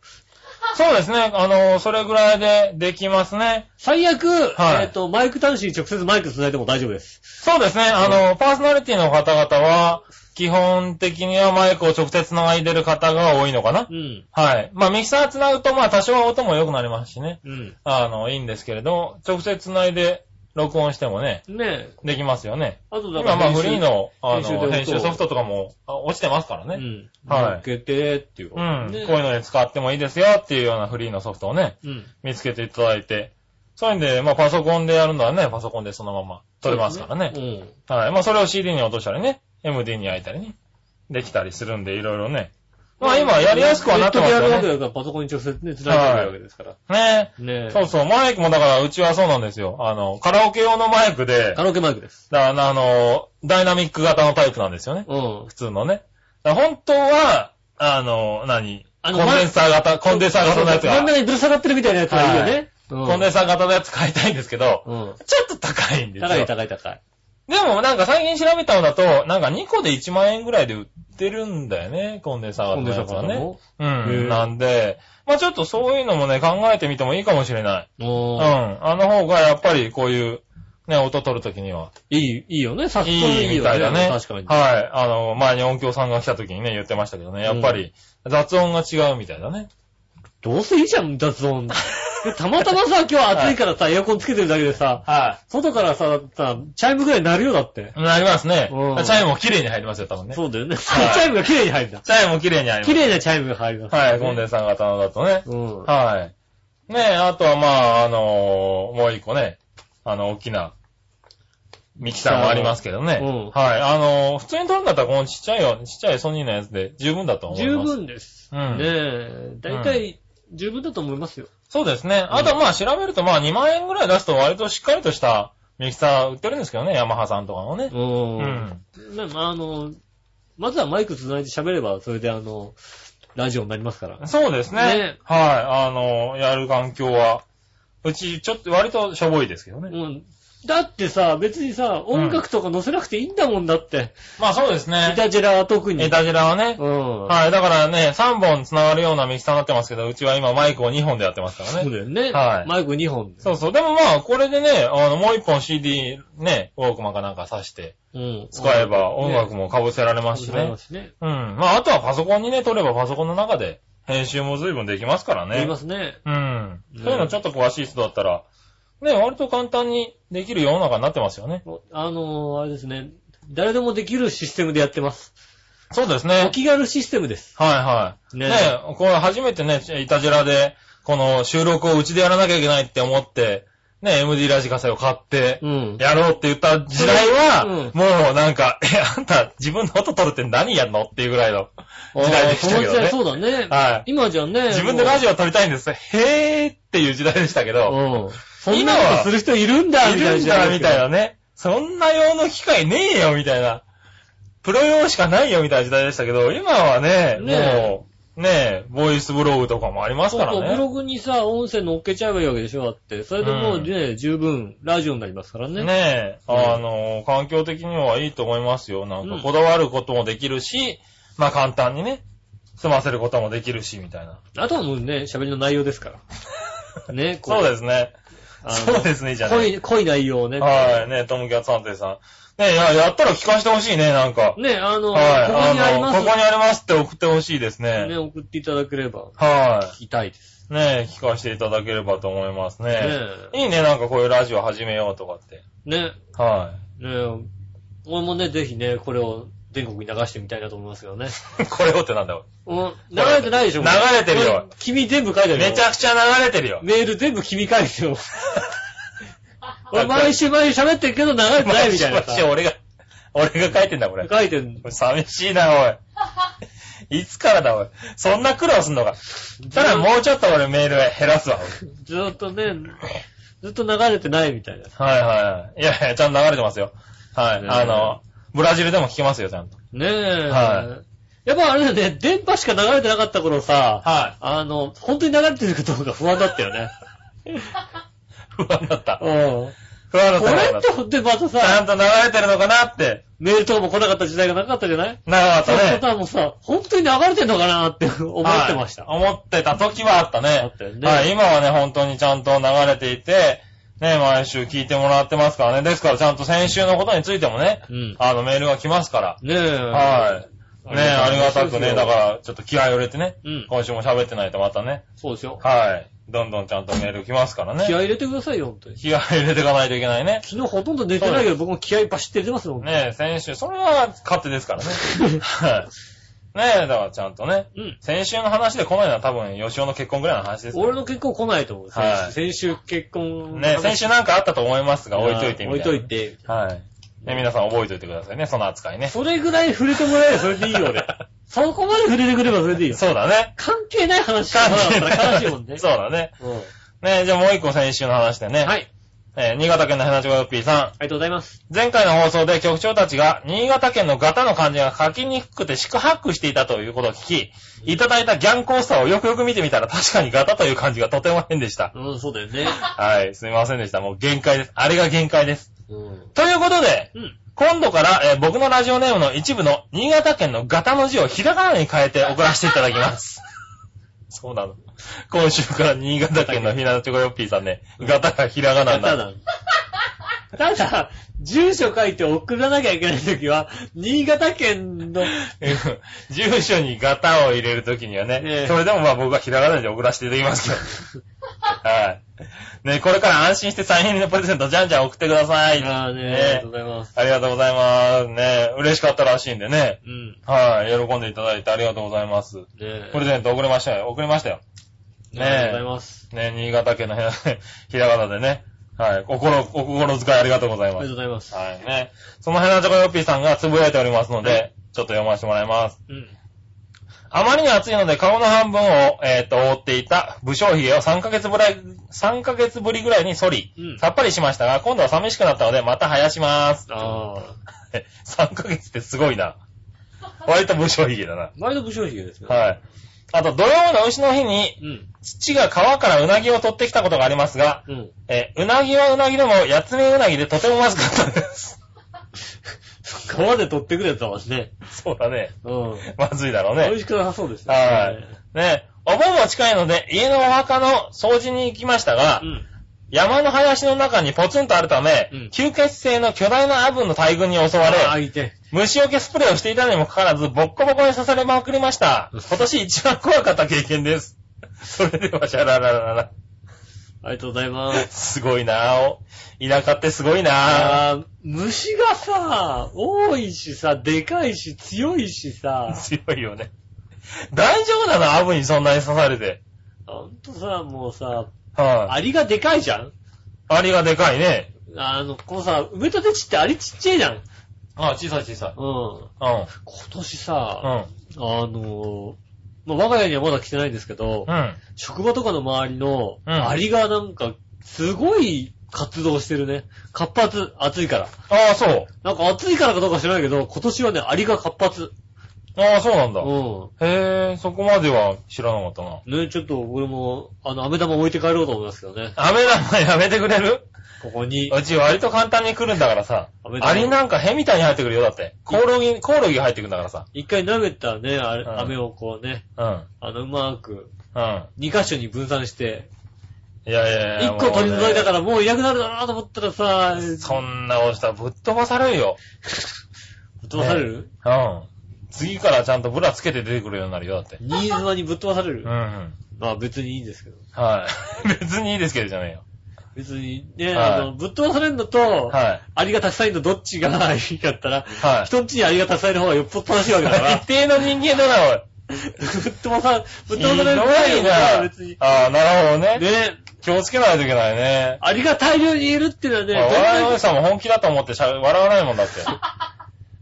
そうですね。あの、それぐらいでできますね。最悪、はいえっ、と、マイク端子に直接マイクつないでも大丈夫です。そうですね。あの、パーソナリティの方々は、基本的にはマイクを直接繋いでる方が多いのかな。うん。はい。まあ、ミキサー繋ぐと、まあ、多少は音も良くなりますしね。うん。あの、いいんですけれど、直接繋いで録音してもね、ねえ。できますよね。あとだから今、まあ、フリーの、あの、編集ソフトとかもあ落ちてますからね。うん。はい乗っけてっていううん。ねこういうので使ってもいいですよっていうようなフリーのソフトをね、うん。見つけていただいて。そういうんで、まあ、パソコンでやるのはね、パソコンでそのまま撮れますからね。うん。はい。まあ、それを CD に落としたりね、MD に焼いたりね、できたりするんで、いろいろね。まあ、今やりやすくはなってますネットでやるよね。わけだから、パソコンに直接ね、繋いでるわけですから。ねねえ。そうそう、マイクもだから、うちはそうなんですよ。あの、カラオケ用のマイクで、カラオケマイクです。だからあの、ダイナミック型のタイプなんですよね。うん。普通のね。本当は、あの、何？あのコンデンサー型、コンデンサー型のやつが、真ん中にぶら下がってるみたいなやつがいいよね。うんコンデンサー型のやつ買いたいんですけど、うん。ちょっと高いんですよ。高い高い高い。でもなんか最近調べたのだと、なんか2個で1万円ぐらいで売ってるんだよね、コンデンサー型のやつはね。もうん。なんで、まあちょっとそういうのもね、考えてみてもいいかもしれない。うん。もあの方がやっぱりこういう、ね、音取るときには。う、いい、いいよね。さっといいみたいだね。確かに。はい。あの、前に音響さんが来た時にね、言ってましたけどね、やっぱり雑音が違うみたいだね。どうせいいじゃん、雑音。でたまたまさ、今日暑いからさ、エアコンつけてるだけでさ、は外からさ、さ、チャイムぐらい鳴るよ、だって。い。なりますね。うんチャイムも綺麗に入りますよ、多分ね。そうだよね。チはいャイムが綺麗に入るんだ。チャイムも綺麗に入ります。綺麗なチャイムが入ります。はい、コンデンサー型のだとね。うん。はい。ねえ、あとはまあ、あのもう一個ね、あの、大きな、ミキサーもありますけどね。うんはい。あの普通に撮るんだったらこのちっちゃいよ、ちっちゃいソニーのやつで十分だと思います。十。分です。うんねえ。だいたい十分だと思いますよ。そうですね。あとまあ調べるとまあ2万円ぐらい出すと割としっかりとしたミキサー売ってるんですけどね、ヤマハさんとかのね。う。うんまあ、あの、まずはマイク繋いで喋れば、それであの、ラジオになりますから。そうですね。ねはい。あの、やる環境は、うちちょっと割としょぼいですけどね。うん。だってさ、別にさ、音楽とか載せなくていいんだもんだって。まあそうですイね。タジェラは特に。エタジラはね。うん。はい。だからね、3本繋がるようなミキサーになってますけど、うちは今マイクを2本でやってますからね。そうだよね。はいマイク2本で。そうそう。でもまあ、これでね、あの、もう1本 CD ね、ウォークマンかなんか挿してうん。使えば音楽も被せられますしねま。すね。うん。まあ、あとはパソコンにね、撮ればパソコンの中で編集も随分できますからね。言いますね。うん。ねそういうのちょっと詳しい人だったら、ね、割と簡単にできる世の中になってますよね。あのー、あれですね。誰でもできるシステムでやってます。おそうですね。気軽システムです。はいはい。ねねこれ初めてね、イタジラで、この収録をうちでやらなきゃいけないって思って、ね、MD ラジカセを買って、うん。やろうって言った時代は、うんもうなんか、え、あんた自分の音取るって何やんのっていうぐらいの時代でしたけどねそ。そうだね。はい今じゃね。自分でラジオ。オ撮りたいんです。へーっていう時代でしたけど、うん。そんなことする人いるんだ、いみたいなるんだ、みたいなね。そんな用の機会ねえよ、みたいな。プロ用しかないよ、みたいな時代でしたけど、今はね、ねえもう、ねえ、ボイスブログとかもありますそうそう、ブからね。ログにさ、音声乗っけちゃえばいいわけでしょだって。それでもうね、十分、ラジオになりますからね。ねえ、うんあの、環境的にはいいと思いますよ。なんうんか、こだわることもできるし、まあ簡単にね、済ませることもできるし、みたいな。あとはもうね、喋りの内容ですから。ね、こそうですね。そうですね、じゃあね。濃い、濃い内容をね。はい、ね、トムキャッツ探偵さん。ねえ、や、やったら聞かせてほしいね、なんか。ね、あの、はい、ここにあります。の、ここにありますって送ってほしいですね、ね。送っていただければ、は聞きたいです。い。ねえ、聞かせていただければと思いますね。ねいいね、なんかこういうラジオ始めようとかって。ね、はね、俺もね、ぜひね、これを全国に流してみたいなと思いますけどね。い。これをってなんだよ。うん、流れてないでしょ流れてるよ君全部書いてあるよ。めちゃくちゃ流れてるよ。メール全部君書いてるよ。俺毎週毎週喋ってるけど流れてないみたいなさマジ。俺が、俺が書いてんだ、これ。書いてる。寂しいな、おい。いつからだ、おい。そんな苦労すんのか。ただもうちょっと俺メール減らすわ。ずーっとね、ずっと流れてないみたいな。はいはい。いやいや、ちゃんと流れてますよ。はい。ねあの、ブラジルでも聞けますよ、ちゃんと。ねえ。はやっぱあれだよね、電波しか流れてなかった頃さ、はあの、本当に流れてるかどうか不安だったよね。不安だった。うん。不安だった。これってほんとにまたちゃんさ、と流れてるのかなって。メールとかも来なかった時代がなかったじゃない？なかったそういうね。方もさ、本当に流れてんのかなって 思ってました。はい思ってた時はあったね。あったよねはい、今はね、本当にちゃんと流れていて、ね、毎週聞いてもらってますからね。ですからちゃんと先週のことについてもね、うん。あのメールが来ますから。ねえ。はい。ね、ありがたくね、だら。から、ちょっと気合を入れてね、うん。今週も喋ってないとまたね、そうですよ。はい。どんどんちゃんとメール来ますからね。気合い入れてくださいよ、本当に。気合入れていかないといけないね。昨日ほとんど寝てないけど、僕も気合いバシって入れてますもん。ね先週、それは勝手ですからね。はい。ねだからちゃんとね、うん。先週の話で来ないのは多分、吉尾の結婚ぐらいの話ですよ俺の結婚来ないと思う。はい先週結婚。ね先週なんかあったと思いますが、置いといてみたいな。置いといて。はい。ね、皆さん覚えておいてくださいね、その扱いね。それぐらい触れてもらえればそれでいいよ、俺。そこまで触れてくればそれでいいよ。そうだね。関係ない話しかなかったら悲しいもんね。そうだね。うん。ねじゃあもう一個先週の話でね。はい。えー新潟県のヘナチョコヨッピーさん。ありがとうございます。前回の放送で局長たちが、新潟県のガタの漢字が書きにくくて四苦八苦していたということを聞き、いただいたギャンコースターをよくよく見てみたら確かにガタという漢字がとても変でした。うん、そうだよね。はい、すみませんでした。もう限界です。あれが限界です。うん。ということで、うん。今度から、えー僕のラジオネームの一部の新潟県のガタの字をひらがなに変えて送らせていただきます。そうなの。今週から新潟県のひなチョコヨッピーさんね、ガタがひらがなになる。ただ、ただ、住所書いて送らなきゃいけないときは、新潟県の、住所にガタを入れるときにはね、ええそれでもまあ僕はひらがなで送らせていただきますけど。はい。ね、これから安心してサイン入りのプレゼントじゃんじゃん送ってください。ああね、ありがとうございます。ありがとうございます。ね、嬉しかったらしいんでね。うん。はい、喜んでいただいてありがとうございます。ねプレゼント送りましたよ。送りましたよ。ねありがとうございます。ね、新潟県のひらがなでね。はい、心、お心遣いありがとうございありがとうます。ございます。はい、ね。その辺のチョコヨッピーさんがつぶやいておりますので、ちょっと読ませてもらいます。うん。あまりに暑いので顔の半分を、えっ、と、覆っていた武将髭を3ヶ月ぶらい、3ヶ月ぶりぐらいに剃り、うんさっぱりしましたが、今度は寂しくなったので、また生やします。ああ。3ヶ月ってすごいな。割と武将髭だな。割と武将髭ですね。はい。あと、土曜の牛の日に、うん。父が川からうなぎを取ってきたことがありますが、うん。えーうなぎはうなぎでも、やつめうなぎでとてもまずかったです。川で取ってくるやつだもんね。そうだね。うん。まずいだろうね。美味しくなさそうですね。はい。ね、お盆も近いので、家のお墓の掃除に行きましたが、うん。山の林の中にポツンとあるため、うん吸血性の巨大なアブの大群に襲われ。虫除けスプレーをしていたにもかかわらず、ボッコボコに刺されまくりました。今年一番怖かった経験です。それでは、シャララララ。ありがとうございます。すごいなぁ。田舎ってすごいなぁ。虫がさ、多いしさ、でかいし、強いしさ、強いよね。大丈夫なの？アブにそんなに刺されて。ほんとさ、もうさ、はい、アリがでかいじゃんアリがでかいね。あの、このさ、埋め立て地ってアリちっちゃいじゃん。あ、小さい小さい。うん。うん。今年さ、うん。あの、まあ、我が家にはまだ来てないんですけど、うん。職場とかの周りのうんアリがなんか、すごい活動してるね。活発、暑いから。ああ、そう。なんか暑いからかどうか知らないけど、今年はね、アリが活発。ああ、そうなんだ。うへえ、そこまでは知らなかったな。ん。ね、ちょっと俺も、あの、飴玉置いて帰ろうと思いますけどね。飴玉やめてくれる？ここに。うち割と簡単に来るんだからさ。飴玉アリなんかヘみたいに入ってくるよ、だって。コオロギ、コオロギが入ってくるんだからさ。一回舐めたね、あれうん飴をこうね、うん。あの、うまく、うん。二箇所に分散して、いやいやいや。一個取り除いたからら。もういなくなるだろうなと思ったらさ、そんなことしたらぶっ飛ばされるよ。ぶっ飛ばされる、うん。次からちゃんとブラつけて出てくるようになるよ、だって。新妻にぶっ飛ばされる、うんうん。まあ別にいいんですけど。はい。別にいいですけどじゃねえよ。別にね、はいあの、ぶっ飛ばされるのと、はい。アリがたくさんいるのどっちがいいかったら、はい人んちにアリがたくさんいる方がよっぽど正しいわけだから 一、定の人間だな、おい。ぶっ飛ばさ、ぶっ飛ばされる前はな別に。ああ、なるほどね。ね、気をつけないといけないね。アリが大量にいるっていうのはね、まあ笑いのどんおじさんも本気だと思ってしゃ笑わないもんだって。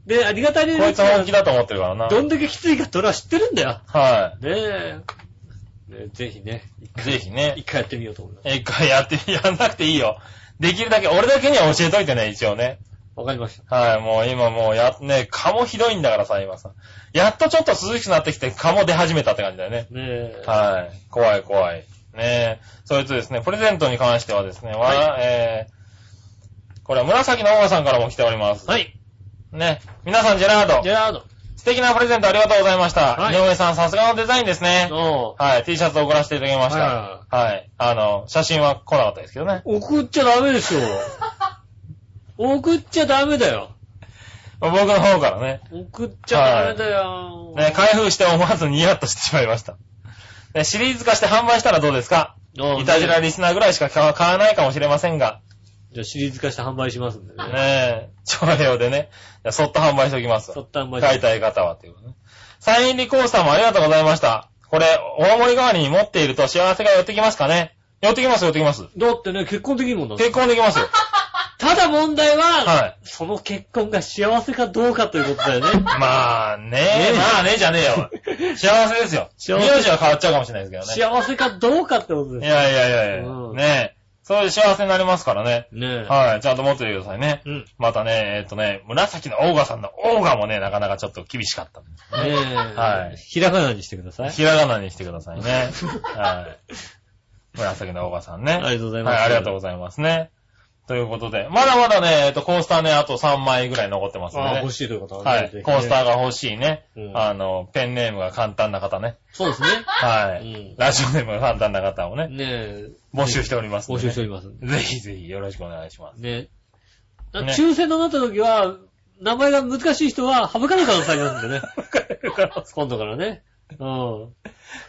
だけ、ね、アリが大量にいこいつは本気だと思ってるからな。どんだけきついかって俺は知ってるんだよ。はねえ。ねぜひね、い。ぜひね一。回やってみようと思います。一回やって、やんなくていいよ。できるだけ、俺だけには教えといてね、一応ね。わかりました。はい、もう今もうや、ね、蚊もひどいんだからさ、今さ。やっとちょっと涼しくなってきて、蚊も出始めたって感じだよね。ねえ。はい。怖い怖い。ねそれとですね、プレゼントに関してはですね、わ、はえー、これは紫のオーガさんからも来ております。はい。ね。皆さん、ジェラードジ。ェラード。素敵なプレゼントありがとうございました。はい井上さん、さすがのデザインですね。はい。T シャツを送らせていただきました。ははい。あの、写真は来なかったですけどね。送っちゃダメでしょ。送っちゃダメだよ。僕の方からね。送っちゃダメだよ。ね、開封して思わずニヤッとしてしまいました。ね、シリーズ化して販売したらどうですか？いたじらリスナーぐらいしか買わ買わないかもしれませんが。じゃあシリーズ化して販売しますんでね。ねえ、長平でね、そっと販売しておきますそ。った販売買いたい方はっていうことね。サイン入りコースターもありがとうございました。これ、大盛り代わりに持っていると幸せが寄ってきますかね寄ってきます、寄ってきます。だってね、結婚できるもんだって結婚できますよ。ただ問題は、はいその結婚が幸せかどうかということだよね。まあねねまあねじゃねえよ。幸せですよ。幸せ名字は変わっちゃうかもしれないですけどね。幸せかどうかってこといですよ。やいやいやいや、うんねえ。それで幸せになりますからね。ねえ。はい、ちゃんと持っててくださいね。うん。またね、えっとね、紫のオーガさんのオーガもね、なかなかちょっと厳しかった。ねえ。はいひらがなにしてください。ひらがなにしてくださいね。はい。紫のオーガさんね。ありがとうございますはい、ありがとうございますね。ということで、まだまだね、えっと、コースターね、あと3枚ぐらい残ってますんでああ、ね欲。しいということははいね。ぜひねコースターが欲しいね。うんあの、ペンネームが簡単な方ね。そうですね。はい。うんラジオネームが簡単な方をね、ねえ。募集しております募集しておりますんで。ぜひぜひよろしくお願いします。ね抽選のなった時は、名前が難しい人は省かれる可能性ありますんでね。今度からね。うん。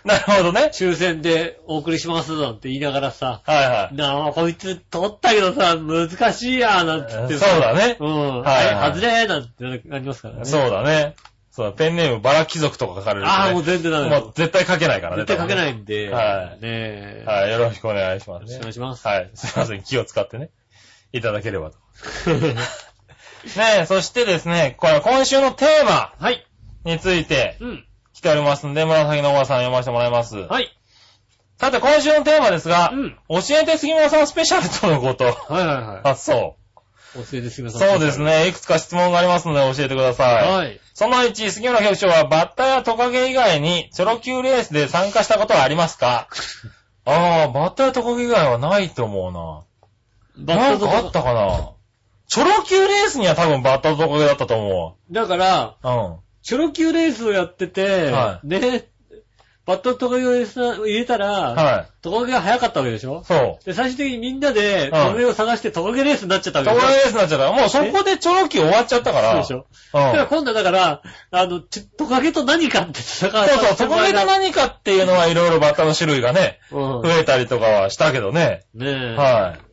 なるほどね。抽選でお送りしますなんて言いながらさ、はいはい。なあ、こいつ取ったけどさ、難しいや、なんて言ってさ。そうだねうん。はいはいはい。外れーなんてなりますからね。そうだね。そうだ、ペンネームバラ貴族とか書かれるとね。ああ、もう全然ダメもう絶対書けないからね。絶対書けないんんで。はいねえ。はい、よろしくお願いします、よろしくおね。願いします。はい、すいません、気を使ってね。いただければと。ねえ、そしてですね、これ今週のテーマはい。についてうん。来ておりますんで、紫のおばさん読ませてもらいます。はい。さて、今週のテーマですが、うん教えて杉村さんスペシャルとのこと。はいはいはい。あ、そう。教えて、すみません。そうです。ね。いくつか質問がありますので教えてください。はい。その1、杉村局長はバッタやトカゲ以外にチョロ Q レースで参加したことはありますか？ああ、バッタやトカゲ以外はないと思うな。なんかあったかな？チョロ Q レースには多分バッタとトカゲだったと思だから、う。うん。チョロ Q レースをやってて、はね、バットトカゲを入れたら、はい。トカゲが早かったわけでしょ？そう。で、最終的にみんなでトカゲを探してトカゲレースになっちゃったわけでしょ？トカゲレースになっちゃった。もうそこでチョロ Q 終わっちゃったから。そうでしょ？うん。だから今度はだから、あの、ちトカゲと何かって戦う。そうそう、トカゲと何かっていうのはいろいろバッタの種類がね、うん。増えたりとかはしたけどね。ねえ。はい。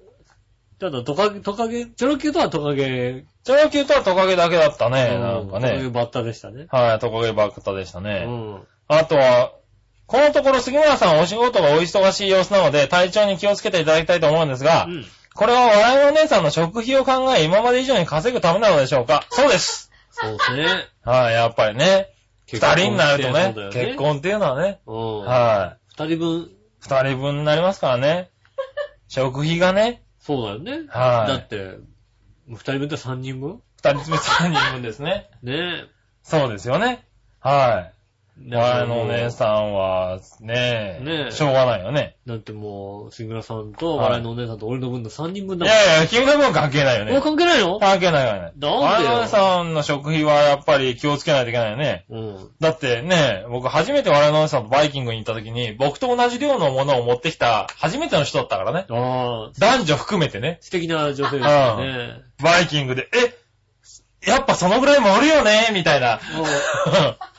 ただトカゲ、トカゲ、チョロ Q とはトカゲ、チョロ Q とはトカゲだけだったね、なんかトカゲね。バッタでしたね。はい、トカゲバッタでしたうね。ん。あとは、このところ杉村さんお仕事がお忙しい様子なので、体調に気をつけていただきたいと思うんですが、うん。これは笑いのお姉さんの食費を考え、今まで以上に稼ぐためなのでしょうか そうです。そうですね。はい、やっぱりね。二人になるとね結婚っていうのはね、うん。は二人分、い。二人分になりますからね。食費がね、そうだよね。はいだって、二人分って三人分？二人分三人分ですね。ねそうですよね。はい。え。笑いのお姉さんは、ねねえしょうがないよね。だってもう、杉村さんと、はい笑いのお姉さんと俺の分の三人分いだもん。やいや、君の分関係ないよもうね。関係ないの？関係ないよね。なんでよお姉さんの食費はやっぱり気をつけないといけないよね。うん。だってね、僕初めて笑いのお姉さんとバイキングに行った時に、僕と同じ量のものを持ってきた初めての人だったからね。ああ、男女含めてね。素敵な女性ですよね。バイキングで、え、やっぱそのぐらい盛るよねみたいな。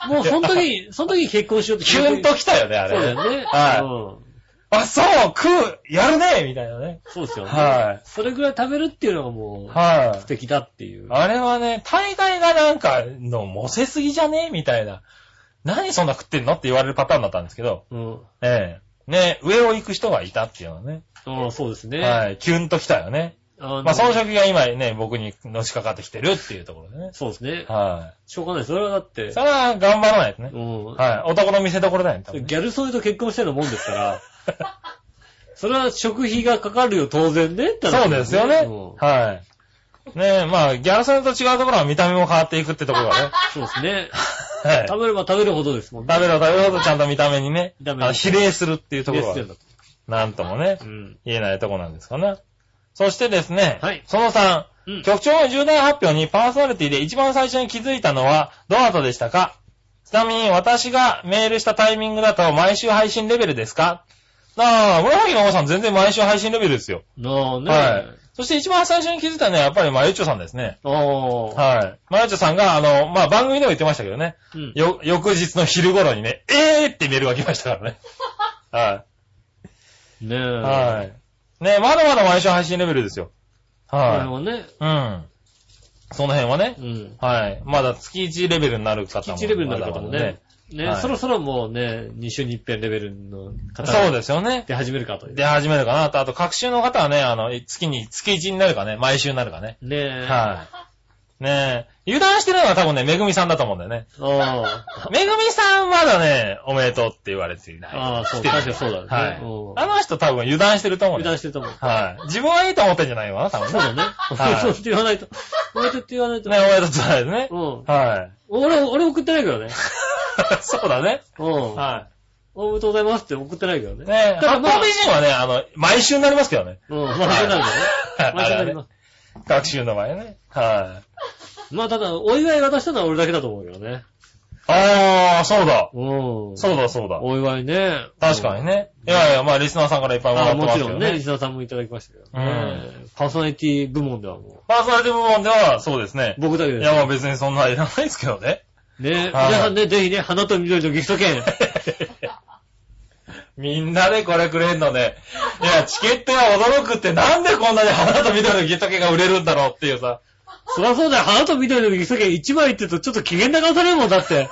もう、もう その時に、その時に結婚しようってキュンと来たよね、あれ。そうだよね。はいうん。あ、そう食うやるねみたいなね。そうですよね。はいそれぐらい食べるっていうのがもう、はい素。敵だっていう。あれはね、大概がなんか、の、乗せすぎじゃねみたいな。何そんな食ってんのって言われるパターンだったんですけど、うん。ええね、上を行く人がいたっていうのはね。ああ、そうですね。はい。キュンと来たよね。まあ、その食が今ね、僕にのしかかってきてるっていうところでね。そうですね。はしょうがない。それはだってい。、それは頑張らないとねう。ん。はい。男の見せ所だよね。ギャルソイと結婚してるもんですから、それは食費がかかるよ、当然ね。そうですよね。うんはい。ねえ、まあ、ギャルソンと違うところは見た目も変わっていくってところがね。そうですね。はい。食べれば食べるほどですもんね。食べろ食べるほどちゃんと見た目にね、見た目に比例するっていうところはなんともねう、ん。言えないとこなんですかね。そしてですね、はいその3、うん。局長の重大発表にパーソナリティで一番最初に気づいたのはどなたでしたか？ちなみに私がメールしたタイミングだと毎週配信レベルですか？ああ、紫のおばさん全然毎週配信レベルですよ。なあね。はい。そして一番最初に気づいたのはやっぱりまゆちょさんですね。ああ。はい。まゆちょさんが、あの、まあ、番組でも言ってましたけどね。うん。よ、翌日の昼頃にね、えーってメールが来ましたからね。はねえ。い。はい。ねまだまだ毎週配信レベルですよ。これははね。い。うん。その辺はねう。ん。はい。まだ月1レベルになる方も。基地レベルになる方もまだまだね。ね、はいそろそろもうね、2週に一遍レベルの方そうがですよね。出始めるかという。出始めるかなと。あと、各週の方はね、あの、月に、月1になるかね、毎週になるかね。ねえ。はい。ねえ。油断してるのは多分ね、めぐみさんだと思うんだよね。あめぐみさんまだね、おめでとうって言われていない。あ。ああ、そう、確かにそうだね。はいうん。あの人多分油断してると思う油ね。断してると思う。はい。自分はいいと思ってんじゃないのかな、多分そうだね。はいそうって言わないと。おめでとうって言わないと。ね、おめでとうって言われてね。うん。は俺、俺送ってないけどね。い。そうだね。うん。はおめでとうございますって送ってないけどい。ね。ねただまあ美人はね、あの、毎週になりますけどね。うん。毎週になるんだよね。はい毎週になります。学習の前ね。はい。まあ、ただ、お祝い渡したのは俺だけだと思うけどね。あー、そうだ。うん。そうだ、そうだ。お祝いね。確かにね。いやいや、まあ、リスナーさんからいっぱいもらあってますけどもちろんね、リね。スナーさんもいただきましたけどうんね。パーソナリティ部門ではもパーソナリティ部門では、そうですねう、。僕だけです。いや、まあ別にそんないらないですけどね。ね、はい皆さんね、ぜひね、花と緑のギフト券。みんなでこれくれんのね。いや、チケットが驚くってなんでこんなに花と緑のギフト券が売れるんだろうっていうさ。そりゃそうだよ、花と緑のギフト券1枚って言うとちょっと機嫌な顔されるもんだって。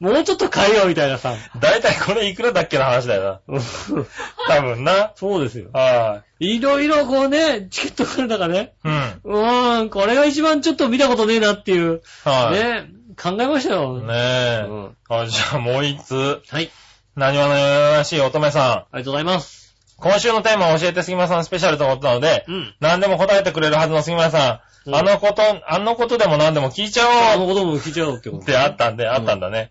もうちょっと買えよ、みたいなさ。だいたいこれいくらだっけの話だよな。多分な。そうですよ。はいろいろこうね、チケットがある中ね。い。うん。うーん、これが一番ちょっと見たことねえなっていう。はい。ね、考えましたよ。ねえ。うんあ、じゃあもう一つ。はい。何話のよろしい乙女さありがとうございます。今週のテーマを教えて杉村さんスペシャルと思ったので、うん。何でも答えてくれるはずの杉村さん、うんあのこと、あのことでも何でも聞いちゃおうあのことも聞いちゃおうってことってあったんで、あったんだね。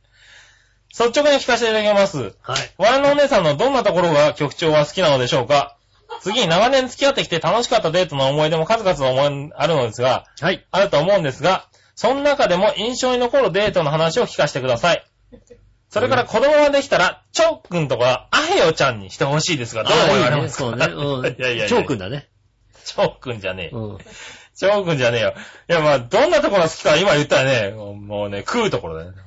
率直に聞かせていただきます。はい。我のお姉さんのどんなところが局長は好きなのでしょうか？次に長年付き合ってきて楽しかったデートの思い出も数々思いあるのですが、はい。あると思うんですが、その中でも印象に残るデートの話を聞かせてください。それから子供ができたら、チョーくんとかアヘヨちゃんにしてほしいですが、どう思われますか？あいいねそうね。うん。いやいやいや。チョークんだね。チョーくんじゃねえ。うん。チョーくんじゃねえよ。いや、まあ、どんなところが好きか今言ったらね、もうね、食うところだよね。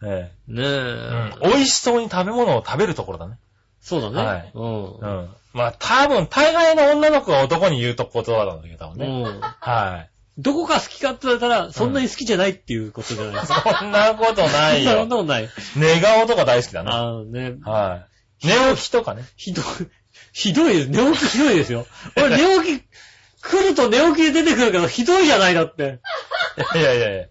えねええ。うん。美味しそうに食べ物を食べるところだね。そうだね。はいうん。うん。まあ、多分、大概の女の子が男に言うと言葉なんだけど、ね。うん。はい。どこが好きかって言われたら、そんなに好きじゃないっていうことじゃないですか。そんなことないそんなよ。ことない。寝顔とか大好きだな。あのね、はい。寝起きとかね。ひどい、ひどいです。寝起きひどいですよ。俺寝起き、来ると寝起きで出てくるけど、ひどいじゃないだって。いやいやいや。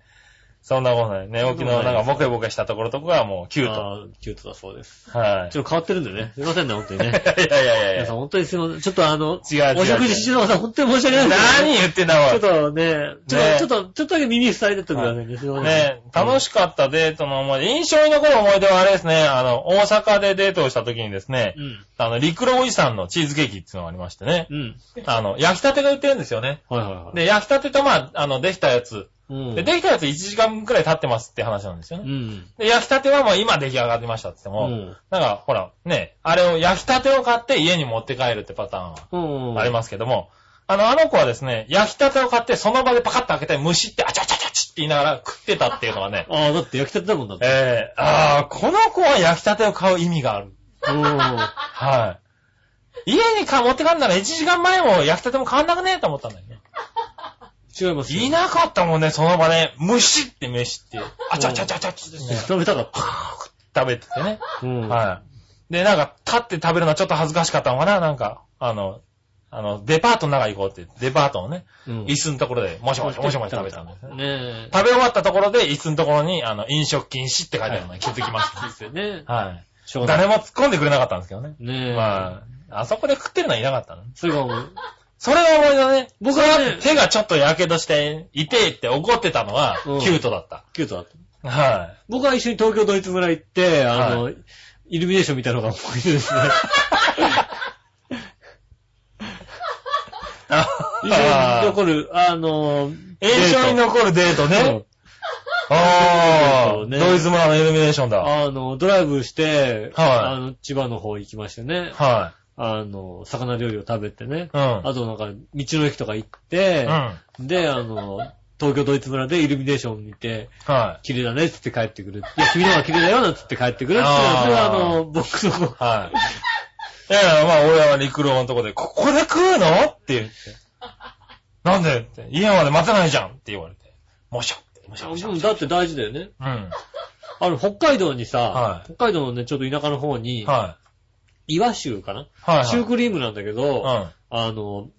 そんなことない。寝起きのなんかボケボケしたところとかはもうキュート。キュートだそうです。はい。ちょっと変わってるんでね。すいませんね、本当にね。いやいやいやいや皆さん。本当にすいません。ちょっとあの、違う違うお食事しながら本当に申し訳ないです何言ってんだ、おいちょっ。とね、ちょっねと、ちょっと、ちょっとだけ耳塞いでってくださいね。すいません。ね楽しかったデートの思い出、印象に残る思い出はあれですね、あの、大阪でデートをした時にですねう、ん。あの、陸路おじさんのチーズケーキっていうのがありましてね、うん。あの、焼きたてが売ってるんですよね。はいはいはい。で、焼きたてとまあ、あの、できたやつ。うん。で、できたやつ1時間くらい経ってますって話なんですよね。うん。で、焼きたてはもう今出来上がってましたって言っても、うん。なんか、ほら、ね、あれを焼きたてを買って家に持って帰るってパターンはうん。ありますけども、あの、あの子はですね、焼きたてを買ってその場でパカッと開けて蒸しって、あちゃちゃちゃちって言いながら食ってたっていうのがね、ああ、だって焼きたてだもんだって。えー、あー、この子は焼きたてを買う意味がある。うん。はい。家にか持って帰るなら1時間前も焼きたても変わんなくねえと思ったんだよね。違いますよ。いなかったもんね、その場で、蒸しって飯って、あちゃちゃちゃちゃちってね、食べたかった。食べててね。うん。はい。で、なんか、立って食べるのはちょっと恥ずかしかったのかな？なんか、あの、あの、デパートの中行こうって、デパートのね、うん椅子のところで、もしもしもしもし食べたんですね。ねえ。食べ終わったところで、椅子のところに、あの、飲食禁止って書いてあるのに気づきましいいですよね。た。はい。しょうがない。誰も突っ込んでくれなかったんですけどね。ねえ。まあ、あそこで食ってるのはいなかったの？それがもう、それが思い出だね。僕はね手がちょっと火傷して、痛いって怒ってたのは、うんキュートだった。キュートだった。は僕は一緒に東京ドイツ村行って、あの、はイルミネーション見たのが思い出ですね。印象に残る、あの、い。印象に残るデートデーね。ああ、ドイツ村のイルミネーションだ。あの、ドライブして、はいあの、千葉の方行きましてね。はあの、魚料理を食べてね。い。うん。あとなんか、道の駅とか行って、うん。で、あの、東京ドイツ村でイルミネーション見て、は綺麗だねっつって帰ってくる。いや、君の方が綺麗だよなんつって帰ってくるってそれはあの、僕の、い。はい。いやいや、まあ、俺は陸路のとこで、ここで食うのって言って。なんでって。家まで待てないじゃんって言われて。もしゃって。もしゃもしゃもしゃだって大事だよね。うん。あの、北海道にさ、はい北海道のね、ちょっと田舎の方に、は。岩州かな？いはいはい。シュークリームなんだけど、うん。あの、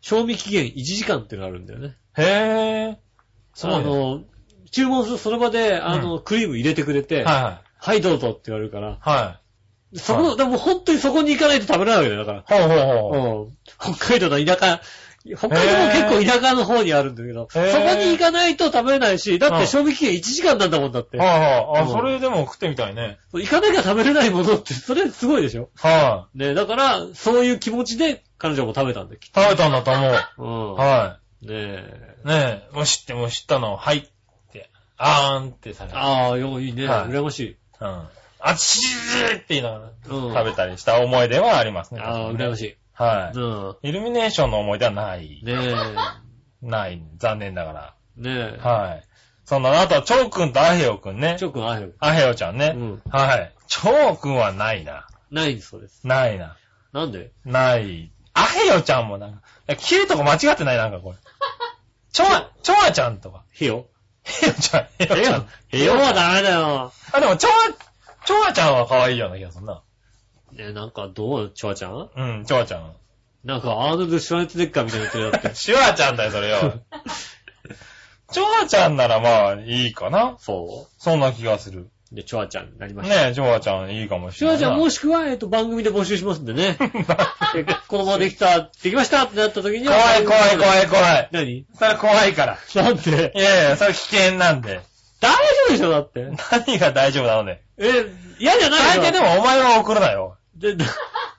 賞味期限1時間っていうのがあるんだよね。へえ。そうあねの、注文するその場で、あの、クリーム入れてくれて、ははい、どうぞって言われるから、いはい。はい。そこ、はでも本当にそこに行かないと食べれないわけだよ、だかほうほうほう。ら。うん。北海道の田舎、北海道も結構田舎の方にあるんだけど、そこに行かないと食べれないし、だっうんて賞味期限1時間なんだもんだって。はいはい。あ、うんそれでも食ってみたいね。行かなきゃ食べれないものって、それすごいでしょはねだから、そういう気持ちで彼女も食べたんだよ、きっい。食べたんだと思う。と。うん。はねえ。い。ねえ、もしっても知ったの、はいって、あーんってされる。ああ、よ、いいね。はい羨ましい。うん。あちーって言いながらうん。食べたりした思い出はありますね。ああ、羨ましい。はうん。い。イルミネーションの思い出はない。ね ない。残念ながえ。ねえ。ら。はい。そんな、あとは、チョウくんとアヘヨくんねち。ょくん、あへよ。アヘヨちゃんね。うん。はい。チョウくんはないな。ないんです、そうです。ないな。なんで？ない。アヘヨちゃんもなんか、いや切るとこ間違ってない？なんかこれ。チョワ、チョワちゃんとか。へよ。ヘヨちゃん、ヘヨへちゃんよ。。へよはダメだよ。あ、でもチョワ、チョワちゃんは可愛いような気がするな。ねなんか、どうチョワちゃん？うん、チョワちゃん。なんか、アーノルド・シュワルツェネッカーみたいに言ってるだって。シュワちゃんだよ、それよ。チョワちゃんならまあいいかな。そそんな気がする。で、チョアちゃんになりました。ねえ、ジョアちゃんいいかもしれないな。チョアちゃんもしくは、えっと、番組で募集しますんでね。で子供ができた、できましたってなった時には。怖い怖い怖い。い怖い。何？それ怖いから。なんで？いやいや、それ危険なんで。大丈夫でしょだって。何が大丈夫なのね。え、嫌じゃない最低でもお前は送るなよ。でだ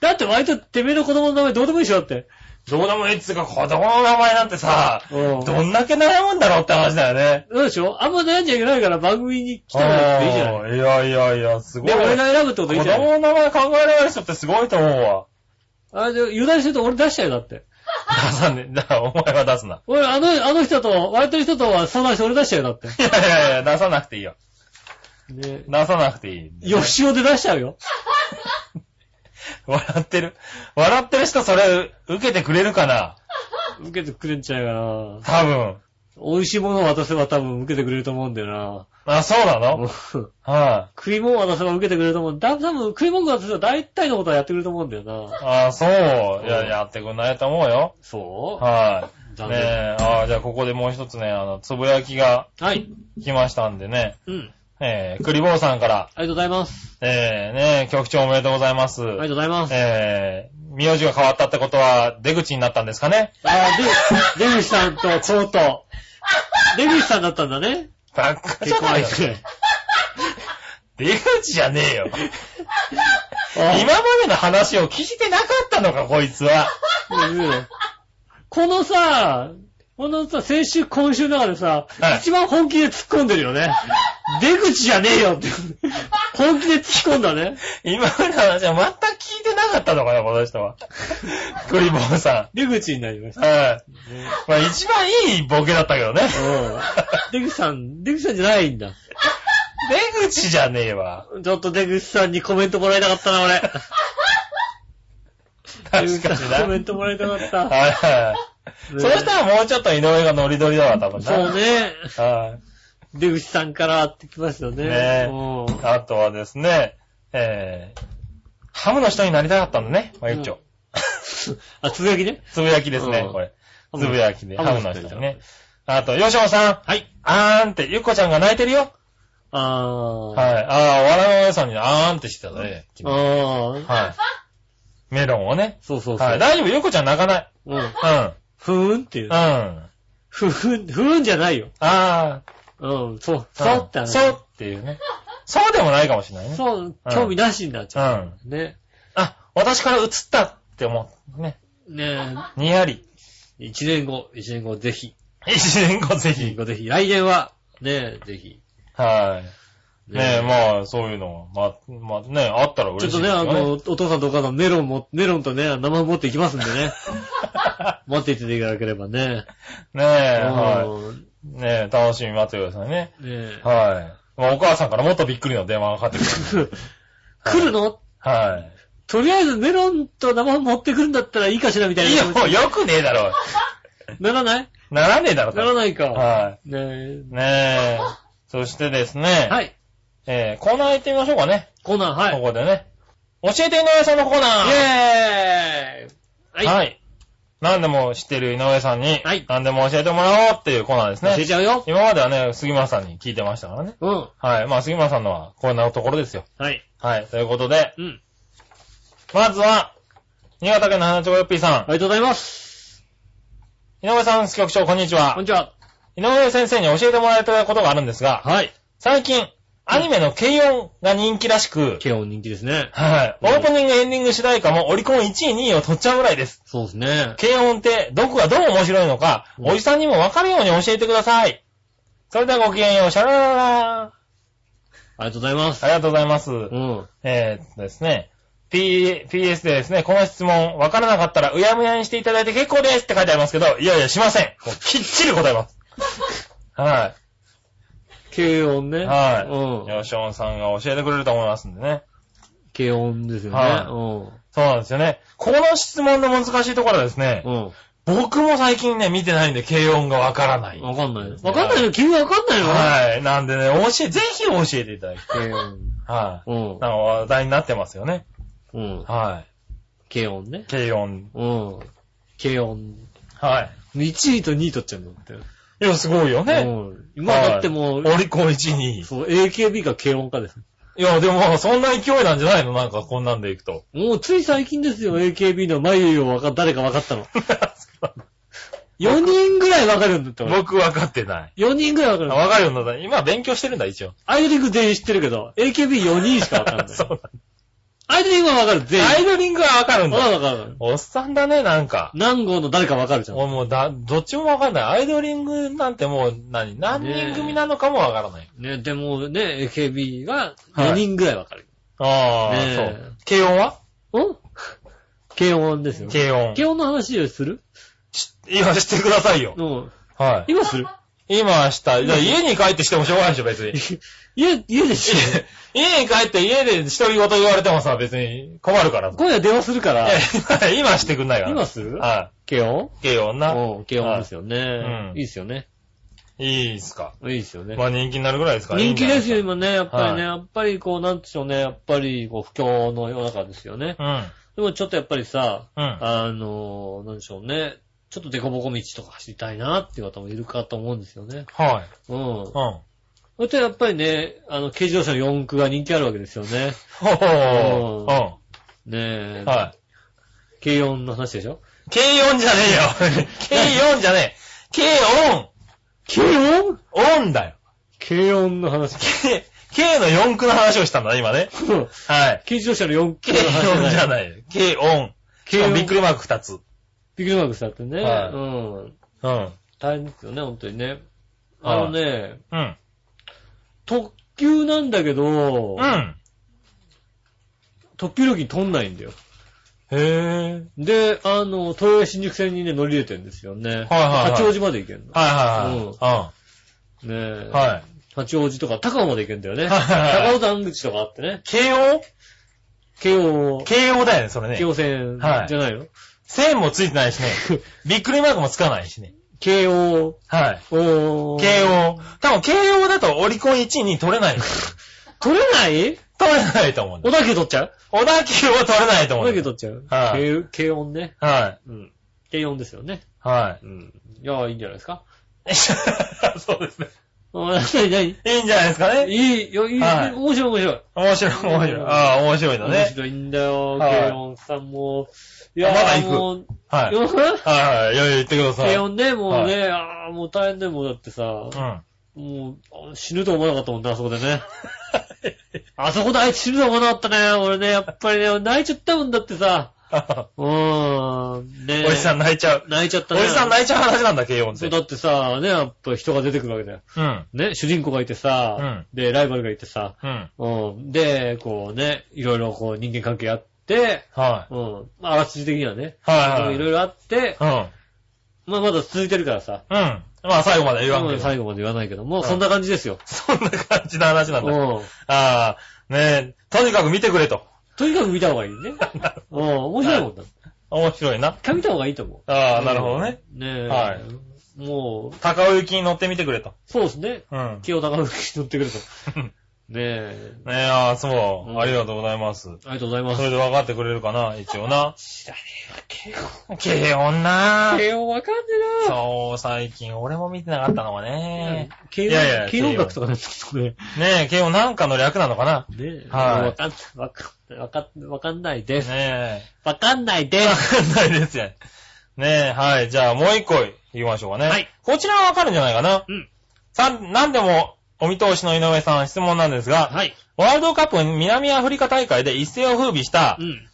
だって割とてめえの子供の名前どうでもいいでしょだって。どうでもいいっつうか、子供の名前なんてさ、うんどんだけ悩むんだろうって話だよね。そうでしょあんま悩んじゃいけないから番組に来てもらっていいじゃない。いやいやいや、すごい。で、俺が選ぶってこといい子じゃない。供の名前考えられる人ってすごいと思うわ。あ、で、油断してると俺出しちゃうよ、だって。出さねえ。だからお前は出すな。俺、あの、あの人と、割れてる人とは相談して俺出しちゃうよ、だって。いやいやいや、出さなくていいよ。ね出さなくていい。よしおで出しちゃうよ。笑ってる。笑ってる人それ受けてくれるかな？受けてくれんちゃうかな。多分。美味しいものを渡せば多分受けてくれると思うんだよあ、そうなな。のは食い物を渡せば受けてくれると思う。だ多分食い物を渡せば大体のことはやってくれると思うんだよな。い。あ、そう。いや、やってくんないと思うよ。そう？はい。ねえ、あじゃあここでもう一つね、あの、つぶやきがはい。来ましたんでね。うん。えー、クリボーさんから、ありがとうございます。えー、ね局長おめでとうございます。ありがとうございます。えー、名字が変わったってことは、出口になったんですかね？あー、で、出口さんとコート。出口さんだったんだね。ばっかじ結ゃないよ。出口じゃねえよ。あ今までの話を聞いてなかったのか、こいつは。うんこのさ、このさ、先週、今週の中でさ、はい一番本気で突っ込んでるよね。出口じゃねえよって。本気で突っ込んだね。今までの話は全く聞いてなかったのかな、この人は。クリボーさ出口になりましん。た。はい。まあ一番いいボケだったけどね。うん。出口さん、出口さんじゃないんだ。出口じゃねえわ。ちょっと出口さんにコメントもらいたかったな、俺。確かにな。コメントもらいたかった。はいはい。ね そうしたらもうちょっと井上がノリノリだわ、多分な。そうね。は出口さんからってきましたよね。ね。あとはですね、えー、ハムの人になりたかったんだね、まゆっちょ。あ、つぶやきね。つぶやきですねう、んこれ。つぶやきで、ハハムムの人にね。あと、吉尾さん。はい。あーんって、ゆっこちゃんが泣いてるよ。あー。はい。あー、笑いのお姉さんにあーんってしてたね。あー。はい。メロンをね。そうそうそう。はい。大丈夫、ゆっこちゃん泣かない。うん。うん。ふーんっていううん。。あふーん、ふーんじゃないよ。ー。うん、そう、んそうって話そうっていうね。そうでもないかもしれないね。そう、興味なしになっちゃう。ね。あ、私から映ったって思う。ね。ねにやり。え、一年後、一年後ぜひ。一年後ぜひ。一年後ぜひ。来年は、ねえ、ぜひ。はい。ねえ、まあ、そういうの、まあ、まあね、あったらちょっとね、嬉しいですよあの、お父さんとお母さんメロンも、メロンとね、生持っていきますんでね。待っていていただければね。ねえ、うんはい。ねえ、楽しみに待ってくださいね。ねえ。はい。まあ、お母さんからもっとびっくりの電話がかかってくる。来るの？はい。とりあえずメロンと生持ってくるんだったらいいかしらみたいいや、な。もうよくねえだろ。ならない？ならねえだろ、ならないか。はねえ。い。ねえ。そしてですね。。はいい。えー、コーナー行ってみましょうかね。コーナー、はい。ここでね。教えて井上さんのコーナー。イェーイはい。はい。何でも知ってる井上さんに、はい何でも教えてもらおうっていうコーナーです教えね。ちゃうよ。今まではね、杉村さんに聞いてましたからね。うん。はい。まあ、杉村さんのはこんなところですよ。はい。はい。ということで、うん。まずは、新潟県の花ちょこよっぴーさん。ありがとうございます。井上さん、局長、こんにちはこん。にちは。井上先生に教えてもらいたいことがあるんですが、はい。最近、アニメの軽音が人気らしく、ケオン人気ですね。はい。オープニング、エンディング主題歌もオリコン1位、2位を取っちゃうぐらいです。そうですね。軽音ってどこがどう面白いのか、うんおじさんにもわかるように教えてください。それではごきげんよう、シャラララありがとうございます。ありがとうございます。うん。えーっとですね、P、PS でですね、この質問、わからなかったら、うやむやにしていただいて結構ですって書いてありますけど、いやいや、しません。もうきっちり答えます。はケオンね。い。はうんい。。吉尾さんが教えてくれると思いますんでね。ケオンですよね。はいそうなんですよね。この質問の難しいところはですね、うん。僕も最近ね、見てないんで、軽音がわからない。うん。わかんない。わかんないの君わかんないのはい。なんでね、教え、ぜひ教えていただきたい。ケオン。はい。うんなん。か話題になってますよね。うん。はケオンねい。。軽音。うん。ケオン。はい。1位と2位取っちゃうんだって。いや、すごいよね。うん今だってもう、オリコン1位に。そう、AKB か軽音かです。いや、でも、そんな勢いなんじゃないの？なんか、こんなんでいくと。もうつい最近ですよ、AKB の眉をわか、誰か分かったの。4人ぐらい分かるんだって、俺。僕分かってない。4人ぐらい分かるんだ。分かるようになった。今勉強してるんだ、一応。アイドリング全員知ってるけど、AKB4 人しか分かんない。そうなんだ。アイドリングは分かる、全員。アイドリングは分かるん分かだ。る分かる。おっさんだね、なんか。何号の誰か分かるじゃん。俺もうだ、どっちも分かんない。アイドリングなんてもう何、何人組なのかも分からない。ね、でもね、AKB が4人ぐらい分かる。ああ、ねえそう。軽音は？お軽音ですよ。軽音。軽音の話をする？し今してくださいよ。うん。はい。今する？今した。いや家に帰ってしてもしょうがないでしょ、別に。家、家でしょ。家に帰って家で独り言言われてもさ、別に困るから。今夜電話するから、え今してくんないから。今する？は軽音い。軽音な。うん、軽音ですようねん。いいですよね。いいっすか。いいですよねま。あ人気になるぐらいですか？人気ですよ、いいん今ね。やっぱりね。はやっぱりこう、なんでしょうね。やっぱり、こう、不況の世の中ですよね。じゃないでもちょっとやっぱりさ、うん。うん。あの、なんでしょうね。ちょっとデコボコ道とか走りたいなっていう方もいるかと思うんですよね。はい。うん。うん。それとやっぱりね、あの、軽自動車の四駆が人気あるわけですよね。ほほー。ねえ。うん。はい。軽音の話でしょ？軽音じゃねえよ。軽音じゃねえ。軽軽音音。音だよ。軽音の話。K、K の四駆の話をしたんだ、今ね。はい。軽自動車の四軽駆の話音じゃい。ない。軽音。軽音びっくりマーク二つ。ビッグマークスだってね。はいうん。うん。大変ですよね、本当にね。あのね、うん。特急なんだけど、うん。特急料金取んないんだよ。へぇで、あの、東洋新宿線にね、乗り入れてんですよね。はいはいはい八王子まで行けんの。ー。はいはいねえ。はい。うん。はい。八王子とか高尾まで行けんだよね。はいはいはい高尾山口とかあってね。慶応京王、慶応だよね、それね京。王線はいじゃないの、線もついてないしね。びっくりマークもつかないしね。京王、はい。おー慶応。多分慶応だとオリコン1位に取れない。取れない？取れないと思うんだ小。田急取っちゃう？小田急は取れないと思小うんだ。田急取っちゃう？はい京京音ね。はうん。京音ですよね。い。はうん。いや、いいんじゃないですか？い。そうですね。いいんじゃないですかね。いい、よ、いい、はい面白い面白い。面白い、面白い。ああ、面白いの面ね。白いんだよ、はい京音さんも。いあまだ行くもう、はい。よはいはい。いやいや、言ってください。京音ね、もうね、ああ、もう大変だよ、もうだってさ、うん。もう、死ぬと思わなかったもんね、あそこでね。あそこであいつ死ぬと思わなかったね。俺ね、やっぱりね、泣いちゃったもんだってさ。うーん、ねおじさん泣いちゃう。泣いちゃったね。おじさん泣いちゃう話なんだ、慶音って。そう、だってさ、ね、やっぱ人が出てくるわけだよ。うん。ね、主人公がいてさ、うんで、ライバルがいてさ、うん。うん、で、こうね、いろいろこう人間関係あって、はうん、まあ、あらすじ的にはね、い。はいはい。いろいろあって、うん。まあ、まだ続いてるからさ、うん。まあ最後まで言わんけうんど。最後まで言わないけども、うんそんな感じですよ。そんな感じの話なんだ。あうん。あ、ねえ、とにかく見てくれと。とにかく見た方がいいね。うん、面白いもんだ。面白いな。一回見た方がいいと思う。ああ、なるほどね。うん。ねえ。はいもう、高尾行きに乗ってみてくれと。そうですね。うん。清高のに乗ってくると。ねえ。ねえ、ああ、そうう。んありがとうございます。ありがとうございますそ。れで分かってくれるかな、一応な。知らねえわ、軽音な慶応わかんねえなそう、最近俺も見てなかったのがね。慶いやいや応、慶応学とかね、ちょっとね。ねえ、軽音なんかの略なのかな？ねえ。はいわかん、わかん、わかん、わかんないです。ねわかんないです。かんないですよ。ねえ、はい。じゃあもう一個行きましょうかね。はい。こちらはわかるんじゃないかな？うん。さ、なんでも、お見通しの井上さん質問なんですが、はい。ワールドカップ南アフリカ大会で一世を風靡した、うん。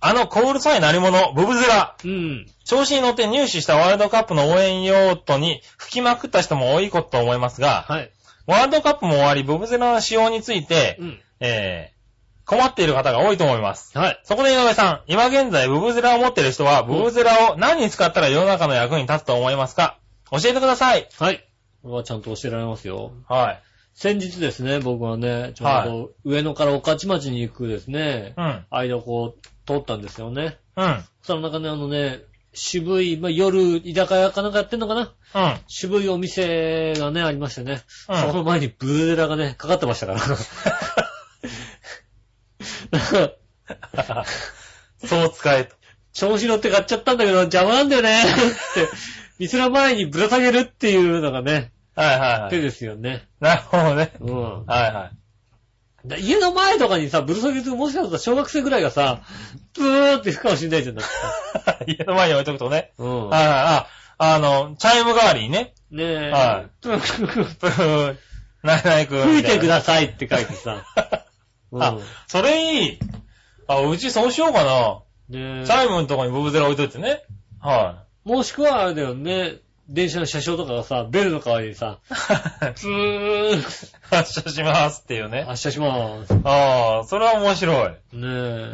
あのコールさえ鳴り物、ブブゼラ。うん。調子に乗って入手したワールドカップの応援用途に吹きまくった人も多いことと思いますが、はい。ワールドカップも終わり、ブブゼラの使用について、うん。えー、困っている方が多いと思います。はい。そこで井上さん、今現在ブブゼラを持っている人は、ブブゼラを何に使ったら世の中の役に立つと思いますか？教えてください。はい。これはちゃんと教えられますよ。はい。先日ですね、僕はね、ちょうど上野から御徒町に行くですね、うん。間をこう、通ったんですよね。うん。その中であのね、渋い、まあ、夜、居酒屋かなんかやってんのかな？うん。渋いお店がね、ありましてね。うんその前にブーデラがね、かかってましたから。そう使えと。調子乗って買っちゃったんだけど、邪魔なんだよねってミスラ前にぶら下げるっていうのがね、はいはいはい。手ですよね。なるほどね。うん。はいはい。だ家の前とかにさ、ぶら下げるともしかしたら小学生ぐらいがさ、ブーって吹くかもしんないじゃんだって家の前に置いとくとね。さ。うん。はいはい。あ、あの、チャイム代わりにね。ねえ。はいプーぷー、ないないくん。吹いてくさださいって書いてさ。うんあ、それいい。あ、うちそうしようかな。チャイムのとこにブブゼラ置いといてね。はもしくはあれだよね、電車の車掌とかがさ、ベルの代わりにさ、い。プーン発射しますっていうね。発車しまーす。ああ、それは面白い。ねうん。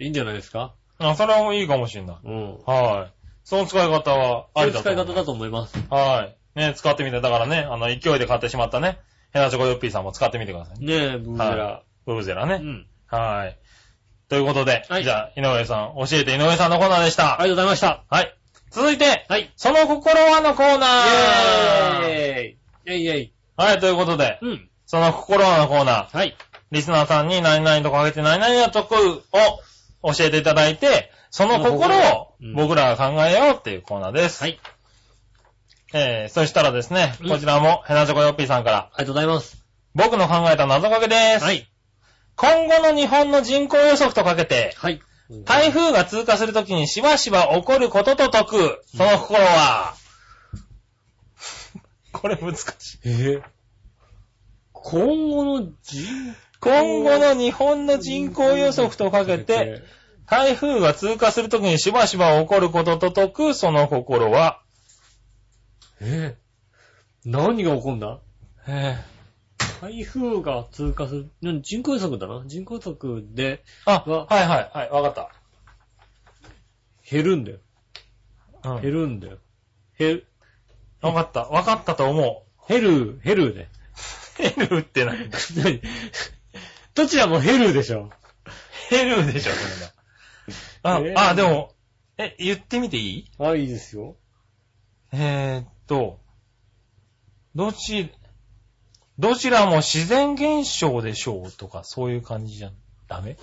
え。いいんじゃないですか？あ、それはもういいかもしんない。うん。はい。その使い方はありだと思うう使い方だと思います。はい。ね、使ってみて。だからね、あの、勢いで買ってしまったね。ヘナチョコヨッピーさんも使ってみてください。ねえ、ブーベラ。ブブゼラね。うん。はい。ということで、はいじゃあ、井上さん、教えて井上さんのコーナーでした。ありがとうございました。はい。続いて、はい。その心はのコーナーイェーイイェイイェイ。はい、ということで、うん。その心はのコーナー。はい。リスナーさんに何々とかけて何々の得を教えていただいて、その心をうん僕らが考えようっていうコーナーです。はい。えー、そしたらですね、うんこちらもヘナチョコヨッピーさんから、ありがとうございます。僕の考えた謎かけです。はい。今後の日本の人口予測とかけて、はい。台風が通過するときにしばしば起こることと解く、その心は、これ難しい。えー。今後の人今後の日本の人口予測とかけて、、台風が通過するときにしばしば起こることと解く、その心は、えー。何が起こんだ？え台風が通過する。何人口予測だな人口予測であ、わはいはい、はい、わかっ減るんだよ。た。うん減るんだよ。減る、わかった、わかったと思減る、減るね。う。ヘルって何 何？どちらも減るでしょ。ヘルでしょ、それえーが。あ、あ、でも、え、言ってみていい？あ、いいですよ。えーっと、どち、どちらも自然現象でしょうとか、そういう感じじゃダメ？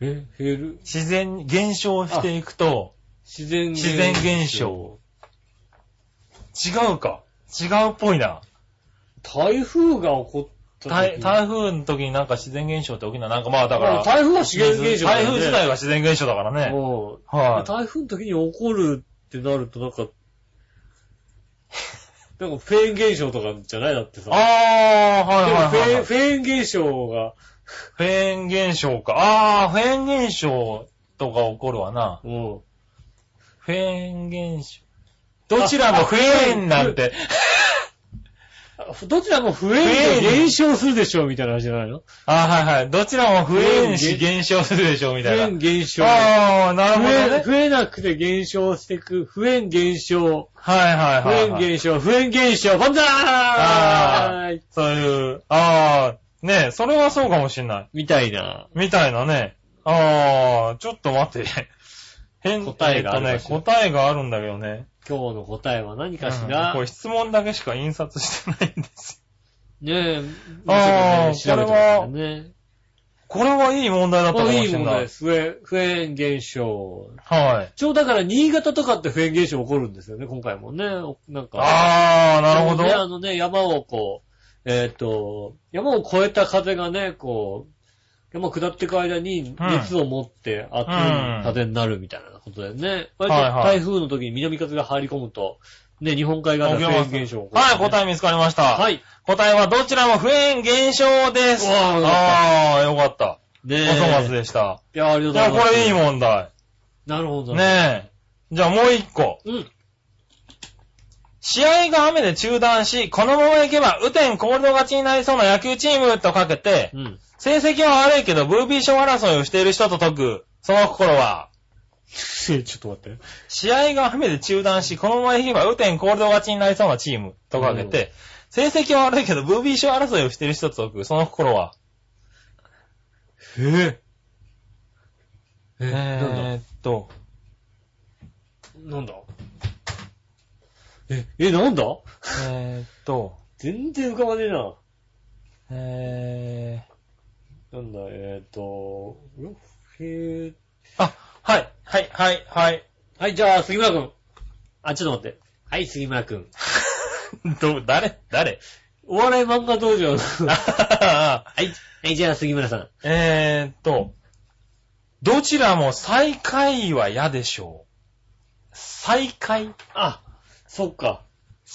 え、減る？自然、現象していくと、自然自然現象。違うか？違うっぽいな。台風が起こった時台台風の時になんか自然現象って起きるの？はなんかまあだから。まあ台風は自然現象だよね台風自体が自然現象だからね。はい台風の時に起こるってなるとなんか、なんかフェーン現象とかじゃないだってさ。ああ、はいはいはいではい。もフェーン、フェーン現象が、フェーン現象か。ああ、フェーン現象とか起こるわな。うん。フェーン現象。どちらもフェーンなんて。どちらもフェーンが減少するでしょうみたいな話じゃないの？あはいはい。どちらもフェーンし減少するでしょうみたいな。ン減少。ああ、なるほど増えね。増えなくて減少していく、不縁減少、はいはい不はい、はい。縁減少、不縁減少、万歳あそういう、ああ、ねそれはそうかもしんない。みたいな。みたいなね。ああ、ちょっと待って。変答えがあるえっとね、答えがあるんだけどね。今日の答えは何かしうんら、これ質問だけしか印刷してないんですよ。ねえ、あー調べてますね。これはいい問題だったかもしこれいいれない。問題です。不縁、不縁減少。はい。ちょうどだから新潟とかって不縁現象起こるんですよね、今回もね。なんか。ああ、なるほど。ね、あのね、山をこう、えっ、と、山を越えた風がね、こう、山を下っていく間に熱を持って熱い風になるみたいなことだよね。割とはいはい台風の時に南風が入り込むと、ね、日本海側でフェーン現象が起こる、はい、答え見つかりました。はい。答えはどちらもフェーン現象です。うわーよかったああ、よかった。ねお粗末でした。いや、ありがとうございます。これいい問題。なるほど。ねえ。じゃあもう一個。うん。試合が雨で中断し、このまま行けば、雨天コールド勝ちになりそうな野球チームとかけて、うん。成績は悪いけど、ブービー賞争いをしている人と解く、その心は、ちょっと待って。試合が雨で中断し、このまま行けば、雨天コールド勝ちになりそうなチーム。とかけて、成績は悪いけど、ブービー賞争いをしている人と解く、その心は、えええーっと、なんだなんだ？え、え、なんだ？えーっと、全然浮かばねえな。えー、なんだ、えっ、ー、と、へえ。あ、はい、はい、はい、はい。はい、じゃあ、杉村くん。あ、ちょっと待って。はい、杉村くん。ど、誰誰？お笑い漫画道場の。あ はい。はい、じゃあ杉村さん。えーっと、どちらも最下位は嫌でしょう。最下位？あ、そっか。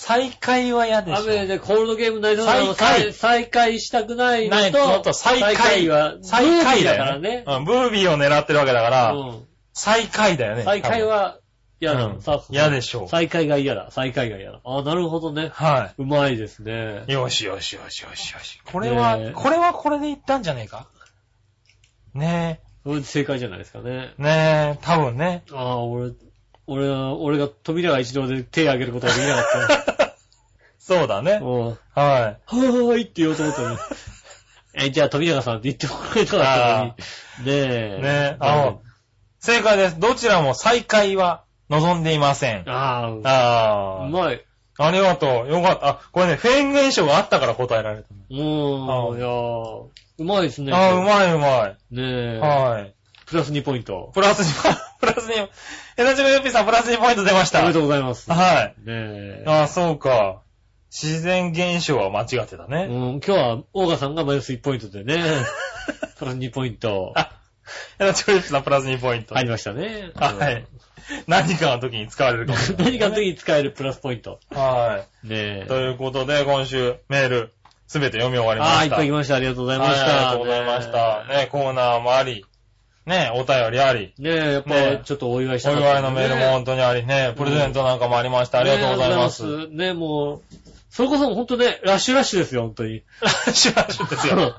最下位は嫌でしょう。雨でコールドゲームになりそうなの最下位再開したくないのないと、のと最下位は、最下位だからよねね。。うん、ブービーを狙ってるわけだから、うん最下位だよね。再開は嫌だ。うんさ嫌でしょう再開が嫌だ。再開が嫌だ。あ、なるほどね。はうまいですねい。。よしよしよしよしよし。これは、ねえこれはこれで言ったんじゃねえか？ねこれで正解じゃないですかね。え、ねえ、多分ね。ああ、俺、俺は、俺が扉が一度で手を挙げることができなかった。そうだね。うん。はい。はーいって言おうと思ったのに。え、じゃあ、富永さんって言ってもらえたかったのに。ねえ。ねえ、あの、正解です。どちらも再開は望んでいません。ああ、あうまい。あ、ありがとう。よかった。あ、これね、フェーン現象があったから答えられたうーん、いやーうまいですね。の。あ、うまいうまねえ。い。はい。プラス2ポイント。プラスに、プラスに、エナジのヨッピーさんプラス2ポイント出ました。おめでとうございます。はい。ねえ。あ、そうか。自然現象は間違ってたうん、ね。今日は、オーガさんがマイナス1ポイントでね。プラス2ポイント。あ、エナジのヨッピーさんプラス2ポイント。入りましたね。はい。何かの時に使われるかもしれない。何かの時に使えるプラスポイント。はねえい。。ということで、今週メール、すべて読み終わりまああ、いした。っぱい来ました。ありがとうございました。はいありがとうございました。ね、コーナーもあり、ね、お便りあり、ねえ、やっぱねちょっとお祝いしたお祝いのメールも本当にありね、プレゼントなんかもありました。ありがとうございます。ねえありがとうございます。ね、もう、それこそ本当ね、ラッシュラッシュですよ、本当に。ラッシュラッシュですよ。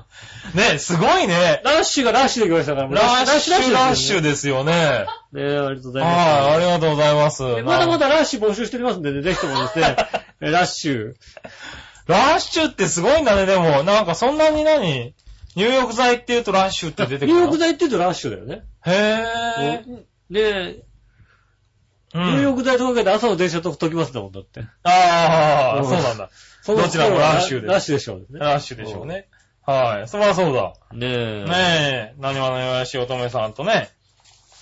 ね、すごいね。ラッシュがラッシュで来ましたから、ラッシュラッシュでですよね。すよね。ねえ、ありがとうございます。はい、ありがとうございます。ねまだまだラッシュ募集しておりますんでね、ぜひともですね、え ラッシュ。ラッシュってすごいんだね、でも。なんかそんなに何？入浴剤って言うとラッシュって出てくるの？入浴剤って言うとラッシュだよね。へぇー。入浴剤とかけて朝の電車と解きますんだもんだって。ああ、うんそうなんだ。どちらもラッシュですラッシュでしょうね。ラッシュでしょうね。はい。そりゃそうだ。ねえ。ねえ、何話のよしおとめさんとね、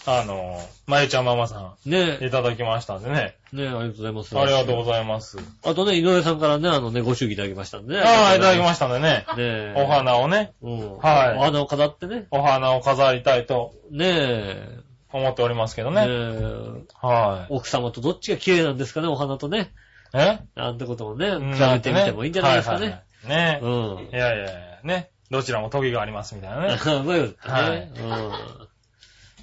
あの、まゆちゃんママさねんいただきましたんでね。え。ねえ、ありがとうございます。ありがとうごいざいます。あとね、井上さんからね、あのね、ご祝儀いただきましたんでね。ああ、いただきまししたんでね。た。ねえ。お。花をね、うん。はいお花を飾ってね。お花を飾りたいとねえ。思っておりますけどねね。え。は奥様とどっちが綺麗なんですかね、お花とね。い。え？なんてこともね、うん比べてみてもいいんじゃないですかははね。はねうん。いやいやいや、ね。どちらも時がありますみたいなね。うまいことはね。うん。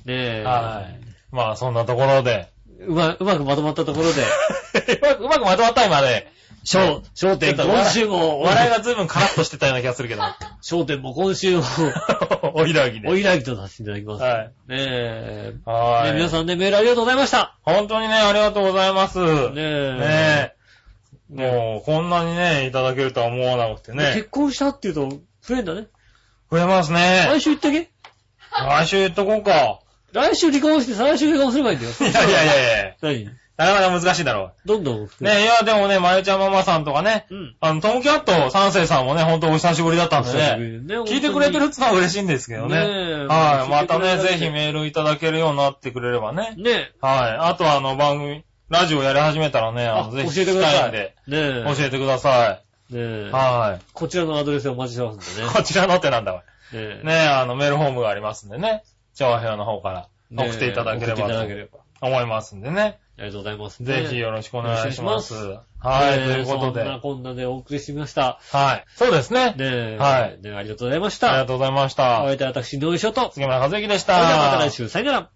ねえ。はい。まあ、そんなところで。うま、うまくまとまったところで、うまく、うまくまとまった今ね。焦、焦点、今週も、笑いが随分カラッとしてたような気がするけど。焦点も今週も、おひらぎで。おいらぎとさせていただきます。はい。ねえ。はい。ね皆さんね、メールありがとうございました。本当にね、ありがとうございます。ねねえ。え。もう、こんなにね、いただけるとは思わなくてね結。婚したっていうと、増えんだね。増えますね来。週言っとけ来週言っとこうか。来週離婚して再来週離婚すればいいんだよ。いやいやいやいや何？なかなか難しいだろどんどん。う。ねいや、でもね、まゆちゃんママさんとかね、うん。あの、トムキャット三世さんもね、ほんとお久しぶりだったんでね。ね聞いてくれてるってのは嬉しいんですけどね。ねえはい。またね、ぜひメールいただけるようになってくれればね。ねはい。あとはあの番組、ラジオやり始めたらね、あの、ぜひ教えてください。聞きたいんで、ねえ。教えてください。。はい。こちらのアドレスでお待ちしてますんでね。こちらのってなんだわ。ねえ。ねあの、メールフォームがありますんでね。調和表の方から送っていただければと。思いますんでね。ありがとうございます。ぜひよろしくお願いします。いしはい、ということで。そんなこんなでお送りしてみました。はい。そうですね。ねえ。はいねえありがとうございましありがた。とうございましおた。会いいたい私、井上翔と。杉村和之でしそれではまたた来。週、さよなら。